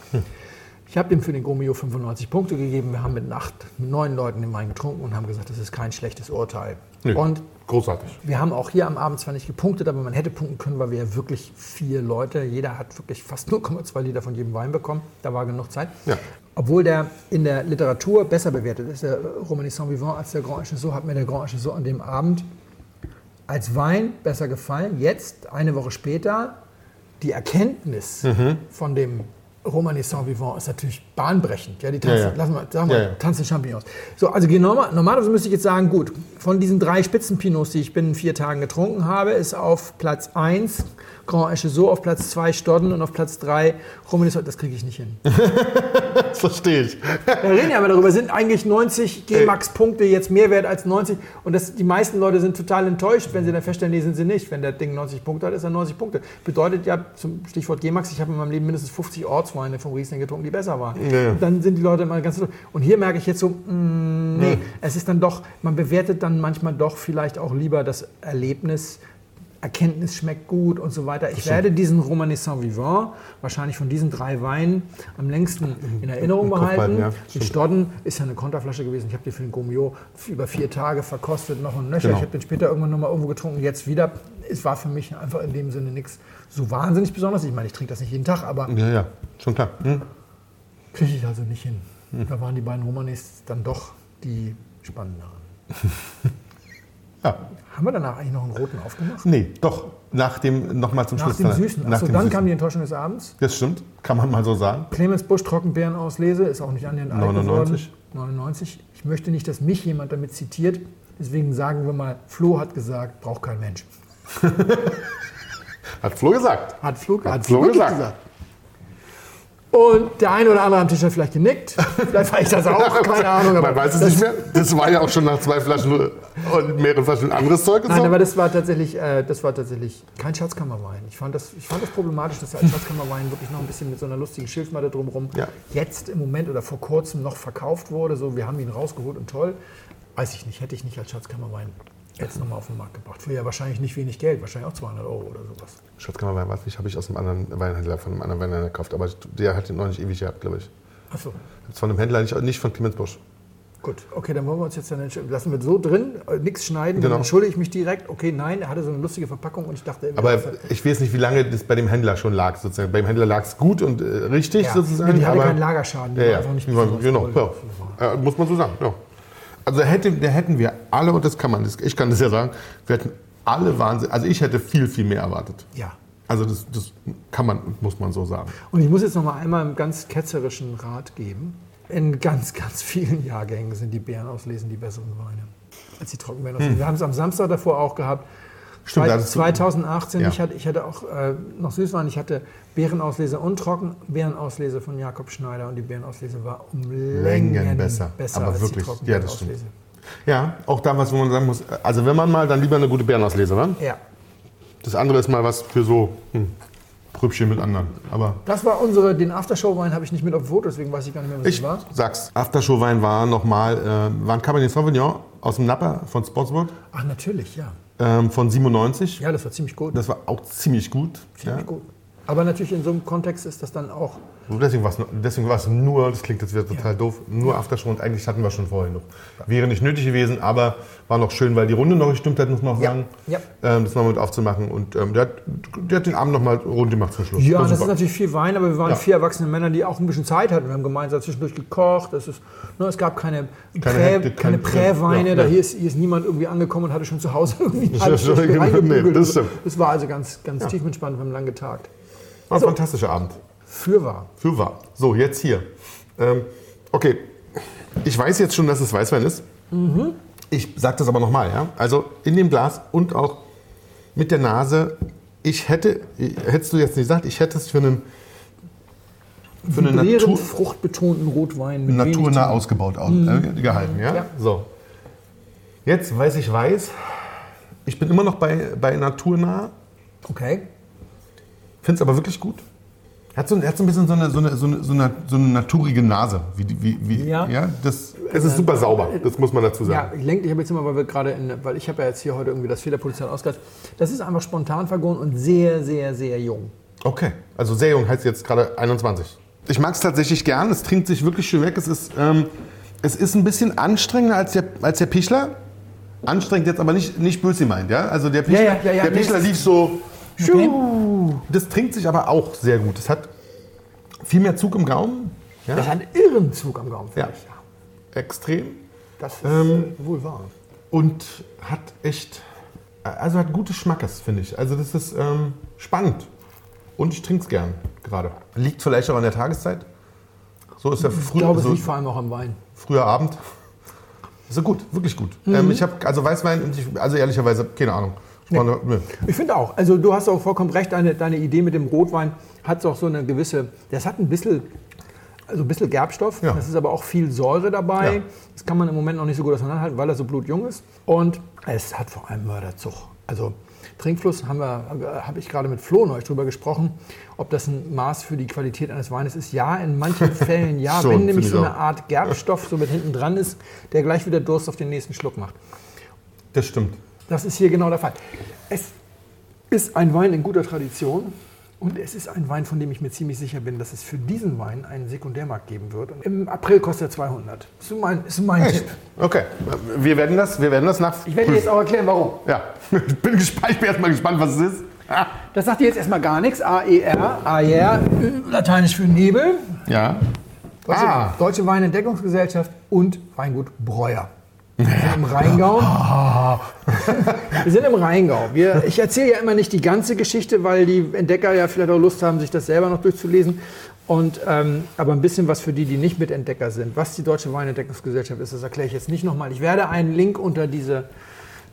Ich habe dem für den Gomio 95 Punkte gegeben. Wir haben mit acht, mit neun Leuten den Wein getrunken und haben gesagt, das ist kein schlechtes Urteil. Nö. Und Großartig. wir haben auch hier am Abend zwar nicht gepunktet, aber man hätte punkten können, weil wir ja wirklich vier Leute, jeder hat wirklich fast 0,2 Liter von jedem Wein bekommen. Da war genug Zeit. Ja. Obwohl der in der Literatur besser bewertet ist, der Romanée Saint-Vivant als der Grand Chasseau, hat mir der Grand Chasseau an dem Abend als Wein besser gefallen. Jetzt, eine Woche später, die Erkenntnis Mhm. von dem Romanée Saint-Vivant ist natürlich bahnbrechend. Ja, die tanzen, Ja, ja. lassen wir, sagen wir, Ja, ja. tanzen Champignons. So, also genau, normalerweise müsste ich jetzt sagen, gut, von diesen drei Spitzenpinots, die ich binnen vier Tagen getrunken habe, ist auf Platz 1 Grand Echezot, auf Platz 2 Stodden und auf Platz 3 Romanée Saint- Das kriege ich nicht hin. Das verstehe ich. Wir reden ja aber darüber, sind eigentlich 90 G-Max-Punkte jetzt mehr wert als 90? Und das, die meisten Leute sind total enttäuscht, wenn sie dann feststellen, nee, sind sie nicht. Wenn der Ding 90 Punkte hat, ist er 90 Punkte. Bedeutet ja, zum Stichwort G-Max, ich habe in meinem Leben mindestens 50 Ortsweine vom Riesling getrunken, die besser waren. Ja, ja. Dann sind die Leute immer ganz... Und hier merke ich jetzt so, mm, nee, es ist dann doch, man bewertet dann manchmal doch vielleicht auch lieber das Erlebnis, Erkenntnis schmeckt gut und so weiter. Ich werde diesen Romanée Saint-Vivant wahrscheinlich von diesen drei Weinen am längsten in Erinnerung Im behalten. ja, Die. Stodden ist ja eine Konterflasche gewesen. Ich habe die für den Gomio über vier Tage verkostet, noch und nöcher. Genau. Ich habe den später irgendwann noch mal irgendwo getrunken, jetzt wieder. Es war für mich einfach in dem Sinne nichts so wahnsinnig Besonderes. Ich meine, ich trinke das nicht jeden Tag, aber Ja, ja, schon klar. Hm? kriege ich also nicht hin. Da waren die beiden Romanés dann doch die spannenderen. Ja. Haben wir danach eigentlich noch einen roten aufgemacht? Nee, doch. Nach dem, nochmal zum Nach Schluss. dem dann- Süßen. Nach Achso, dem dann Süßen. kam die Enttäuschung des Abends. Das stimmt, kann man mal so sagen. Clemens Busch Trockenbeerenauslese ist auch nicht an den alt 99. geworden. 99. Ich möchte nicht, dass mich jemand damit zitiert. Deswegen sagen wir mal, Flo hat gesagt, braucht kein Mensch. Hat Flo gesagt. Hat Flo, hat Flo wirklich gesagt. Und der eine oder andere am Tisch hat vielleicht genickt. Vielleicht war ich das auch, keine Ahnung. Aber Man weiß es nicht mehr. Das war ja auch schon nach zwei Flaschen und mehreren Flaschen anderes Zeug. Nein, so. aber das war tatsächlich, äh, das war tatsächlich kein Schatzkammerwein. Ich fand, das, ich fand das problematisch, dass der als Schatzkammerwein wirklich noch ein bisschen mit so einer lustigen Schilfmatte drumherum Ja. jetzt im Moment oder vor kurzem noch verkauft wurde. So, wir haben ihn rausgeholt und toll. Weiß ich nicht, hätte ich nicht als Schatzkammerwein jetzt nochmal auf den Markt gebracht. Für ja wahrscheinlich nicht wenig Geld, wahrscheinlich auch 200 Euro oder sowas. Schatzkammerwein, weiß nicht, habe ich aus einem anderen Weinhändler, von einem anderen Weinhändler gekauft. Aber der hat den noch nicht ewig gehabt, glaube ich. Achso, Von einem Händler, nicht, nicht von Clemens Busch. gut. Okay, dann wollen wir uns jetzt dann lassen wir so drin, äh, nichts schneiden, Genau. dann entschuldige ich mich direkt. Okay, nein, er hatte so eine lustige Verpackung und ich dachte, Aber ich weiß nicht, wie lange das bei dem Händler schon lag. Sozusagen. Beim Händler lag es gut und äh, richtig ja, sozusagen. die hatte aber keinen Lagerschaden, die Ja, war ja. einfach nicht genau. Ja, muss man so sagen. Ja. Also hätte, da hätten wir alle, und das kann man, ich kann das ja sagen, wir hätten alle Wahnsinn, also ich hätte viel, viel mehr erwartet. Ja. Also das, das kann man, muss man so sagen. Und ich muss jetzt noch mal einmal einen ganz ketzerischen Rat geben. In ganz, ganz vielen Jahrgängen sind die Beerenauslesen die besseren Weine als die Trockenbeerenauslesen. Wir haben es am Samstag davor auch gehabt. Stimmt, Zwei- da hattest du- 2018, Ja. ich, hatte, ich hatte auch äh, noch Süßwein, ich hatte Beerenauslese und Trockenbeerenauslese von Jakob Schneider und die Beerenauslese war um Längen, Längen besser. besser Aber als wirklich, die ja, das stimmt. Ja, auch da was, wo man sagen muss, also wenn man mal, dann lieber eine gute Bärenauslese, wa? Ja, Das andere ist mal was für so hm, Prüppchen mit anderen. Aber das war unsere, den Aftershow-Wein habe ich nicht mit auf dem Foto, deswegen weiß ich gar nicht mehr, was ich war. sag's, Aftershow-Wein war nochmal, äh, war ein Cabernet Sauvignon aus dem Napa von Spotswood Ach, natürlich, ja. ähm, von 97. Ja, das war ziemlich gut. Das war auch ziemlich gut. ziemlich ja. gut. Aber natürlich in so einem Kontext ist das dann auch Deswegen war es deswegen war's nur, das klingt jetzt wieder total doof, nur Aftershow und eigentlich hatten wir schon vorher noch. Wäre nicht nötig gewesen, aber war noch schön, weil die Runde noch gestimmt hat, muss man auch Ja, sagen. ja. Ähm, das nochmal mit aufzumachen. Und ähm, der, hat, der hat den Abend nochmal rund gemacht zum Schluss. Ja, War das ist natürlich viel Wein, aber wir waren Ja. vier erwachsene Männer, die auch ein bisschen Zeit hatten. Wir haben gemeinsam zwischendurch gekocht. Das ist, ne, es gab keine, Keine Prä, Hektik, keine kein- Präweine. ja, da ja. hier ist, hier ist niemand irgendwie angekommen und hatte schon zu Hause irgendwie Ja, Stück genau, nee, das das war also ganz, ganz tiefenentspannt, wir haben lange getagt. War ein fantastischer Abend. Fürwahr. Für wahr. So, jetzt hier. Ähm, okay, ich weiß jetzt schon, dass es Weißwein ist. Mhm. Ich sage das aber nochmal. Ja? Also in dem Glas und auch mit der Nase. Ich hätte, hättest du jetzt nicht gesagt, ich hätte es für einen, für einen Natur, fruchtbetonten Rotwein mit naturnah ausgebaut au- äh, gehalten. Ja? Ja. So. Jetzt weiß ich weiß. Ich bin immer noch bei, bei naturnah. Okay. Finde es aber wirklich gut. Er hat so, er hat so ein bisschen so eine, so eine, so eine, so eine, so eine naturige Nase. Wie, wie, wie, Ja. das, es ist super sauber, das muss man dazu Ja, sagen. ich lenke, ich habe jetzt immer, weil wir gerade in, weil ich habe ja jetzt hier heute irgendwie das Fehlerpotenzial ausgereizt. Das ist einfach spontan vergoren und sehr, sehr, sehr jung. Okay, also sehr jung heißt jetzt gerade 21. Ich mag es tatsächlich gern, es trinkt sich wirklich schön weg. Es ist, ähm, es ist ein bisschen anstrengender als der, als der Pichler. Anstrengend jetzt aber nicht, nicht böse gemeint, ja? Also der Pichler, Ja, ja, ja, ja, der Pichler lief so. Okay. Das trinkt sich aber auch sehr gut. Es hat viel mehr Zug im Gaumen. Ja? Das hat einen irren Zug am Gaumen. finde Ja. ich. Extrem. Das ist Ähm, äh, wohl wahr. und hat echt, also hat gutes Schmackes, finde ich. Also das ist ähm, spannend. Und ich trinke es gern gerade. Liegt vielleicht auch an der Tageszeit. So ist Ich früh, glaube, es so liegt vor allem auch am Wein. früher Abend. Ist gut, wirklich gut. Mhm. Ähm, ich habe also Weißwein und ich, also ehrlicherweise keine Ahnung. Nö. Ich finde auch. Also du hast auch vollkommen recht, deine, deine Idee mit dem Rotwein hat auch so eine gewisse, das hat ein bisschen, also ein bisschen Gerbstoff, Ja. das ist aber auch viel Säure dabei. Ja. Das kann man im Moment noch nicht so gut auseinanderhalten, weil er so blutjung ist. Und es hat vor allem Mörderzug. Also Trinkfluss haben wir, habe ich gerade mit Flo neulich drüber gesprochen, ob das ein Maß für die Qualität eines Weines ist. Ja, in manchen Fällen ja, Schon, wenn nämlich so eine. Art Gerbstoff so mit hinten dran ist, der gleich wieder Durst auf den nächsten Schluck macht. Das stimmt. Das ist hier genau der Fall. Es ist ein Wein in guter Tradition und es ist ein Wein, von dem ich mir ziemlich sicher bin, dass es für diesen Wein einen Sekundärmarkt geben wird. Und Im April kostet er 200. Das ist mein, ist mein Tipp. Okay, wir werden das, wir werden das nach. Ich werde dir jetzt auch erklären, warum. Ja, ich bin gespannt, ich bin erstmal gespannt, was es ist. Ah. Das sagt dir jetzt erstmal gar nichts. AER, AER, lateinisch für Nebel. Ja. Deutsche, Ah. Deutsche Weinentdeckungsgesellschaft. und Weingut Breuer. Wir sind im Rheingau. Wir sind im Rheingau. Wir, ich erzähle ja immer nicht die ganze Geschichte, weil die Entdecker ja vielleicht auch Lust haben, sich das selber noch durchzulesen. Und, ähm, aber ein bisschen was für die, die nicht Mitentdecker sind. Was die Deutsche Weinentdeckungsgesellschaft ist, das erkläre ich jetzt nicht nochmal. Ich werde einen Link unter diese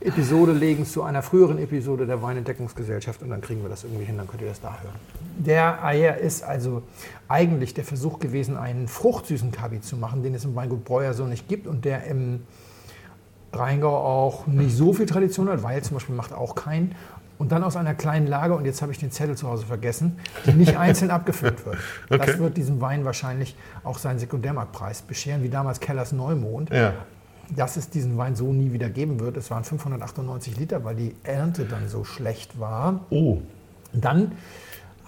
Episode legen zu einer früheren Episode der Weinentdeckungsgesellschaft und dann kriegen wir das irgendwie hin, dann könnt ihr das da hören. Der Eier ist also eigentlich der Versuch gewesen, einen fruchtsüßen Kabi zu machen, den es im Weingut Breuer so nicht gibt und der im Rheingau auch nicht so viel Tradition hat, weil zum Beispiel macht auch keinen. Und dann aus einer kleinen Lage, und jetzt habe ich den Zettel zu Hause vergessen, die nicht einzeln abgefüllt wird. Okay. Das wird diesem Wein wahrscheinlich auch seinen Sekundärmarktpreis bescheren, wie damals Kellers Neumond. Ja. Dass es diesen Wein so nie wieder geben wird. Es waren 598 Liter, weil die Ernte dann so schlecht war. Oh. Dann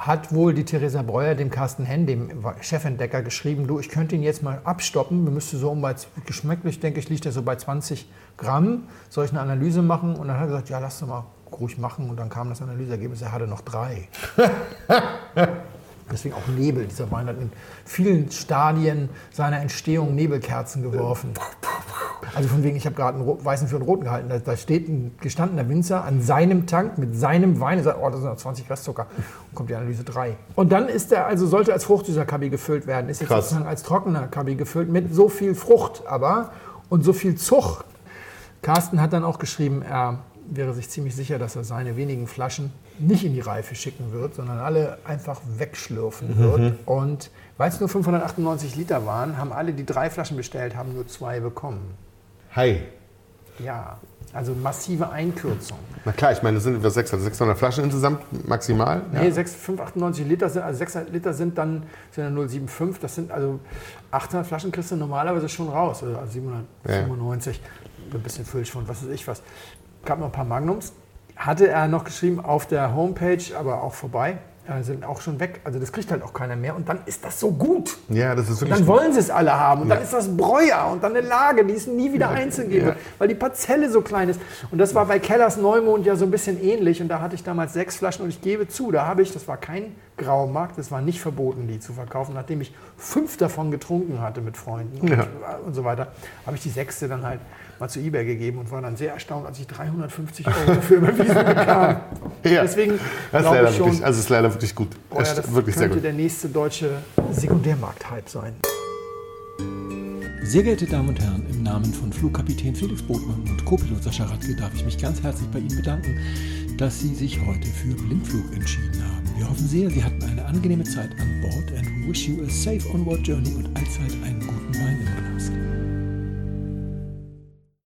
hat wohl die Theresa Breuer dem Carsten Henn, dem Chefentdecker, geschrieben, du, ich könnte ihn jetzt mal abstoppen. Wir müsste so um bei, geschmacklich, denke ich, liegt er so bei 20 Gramm. Soll ich eine Analyse machen? Und dann hat er gesagt, ja, lass doch mal ruhig machen. Und dann kam das Analyseergebnis, er hatte noch drei. Deswegen auch Nebel. Dieser Wein hat in vielen Stadien seiner Entstehung Nebelkerzen geworfen. Also von wegen, ich habe gerade einen weißen für einen roten gehalten. Da, da steht ein gestandener Winzer an seinem Tank mit seinem Wein und sagt, oh, das sind noch 20 Restzucker. Und kommt die Analyse 3. Und dann ist er, also sollte als fruchtsüßer Kabi gefüllt werden. Ist jetzt Krass. sozusagen als trockener Kabi gefüllt mit so viel Frucht aber und so viel Zucht. Carsten hat dann auch geschrieben, er wäre sich ziemlich sicher, dass er seine wenigen Flaschen nicht in die Reife schicken wird, sondern alle einfach wegschlürfen wird. Und weil es nur 598 Liter waren, haben alle, die drei Flaschen bestellt haben, nur zwei bekommen. Hi. Ja, also massive Einkürzung. Na klar, ich meine, das sind über 600, 600 Flaschen insgesamt maximal. Nee, 6, 598 Liter sind, also 600 Liter sind dann sind dann 075. Das sind also 800 Flaschen kriegst du normalerweise schon raus. Also 795. Ein bisschen Füllsch von was weiß ich was. Gab noch ein paar Magnums. Hatte er noch geschrieben auf der Homepage, aber auch vorbei. Äh, sind auch schon weg. Also das kriegt halt auch keiner mehr. Und dann ist das so gut. Ja, das ist Und wirklich. dann wollen sie es alle haben. Und dann Ja. ist das Breuer und dann eine Lage, die es nie wieder einzeln geben wird, weil die Parzelle so klein ist. Und das war bei Kellers Neumond ja so ein bisschen ähnlich. Und da hatte ich damals sechs Flaschen und ich gebe zu, da habe ich, das war kein Graumarkt, das war nicht verboten, die zu verkaufen. Nachdem ich fünf davon getrunken hatte mit Freunden Ja. und, und so weiter, habe ich die sechste dann halt mal zu eBay gegeben und war dann sehr erstaunt, als ich 350 Euro dafür überwiesen bekam. Ja. Deswegen Das ist leider ich schon, wirklich, also es ist leider wirklich gut. Es ist das wirklich sehr könnte gut. der nächste deutsche Sekundärmarkt-Hype sein. Sehr geehrte Damen und Herren, im Namen von Flugkapitän Felix Botmann und Co-Pilot Sascha Radke darf ich mich ganz herzlich bei Ihnen bedanken, dass Sie sich heute für Blindflug entschieden haben. Wir hoffen sehr, Sie hatten eine angenehme Zeit an Bord and we wish you a safe onward journey und allzeit einen guten Wein im Glas.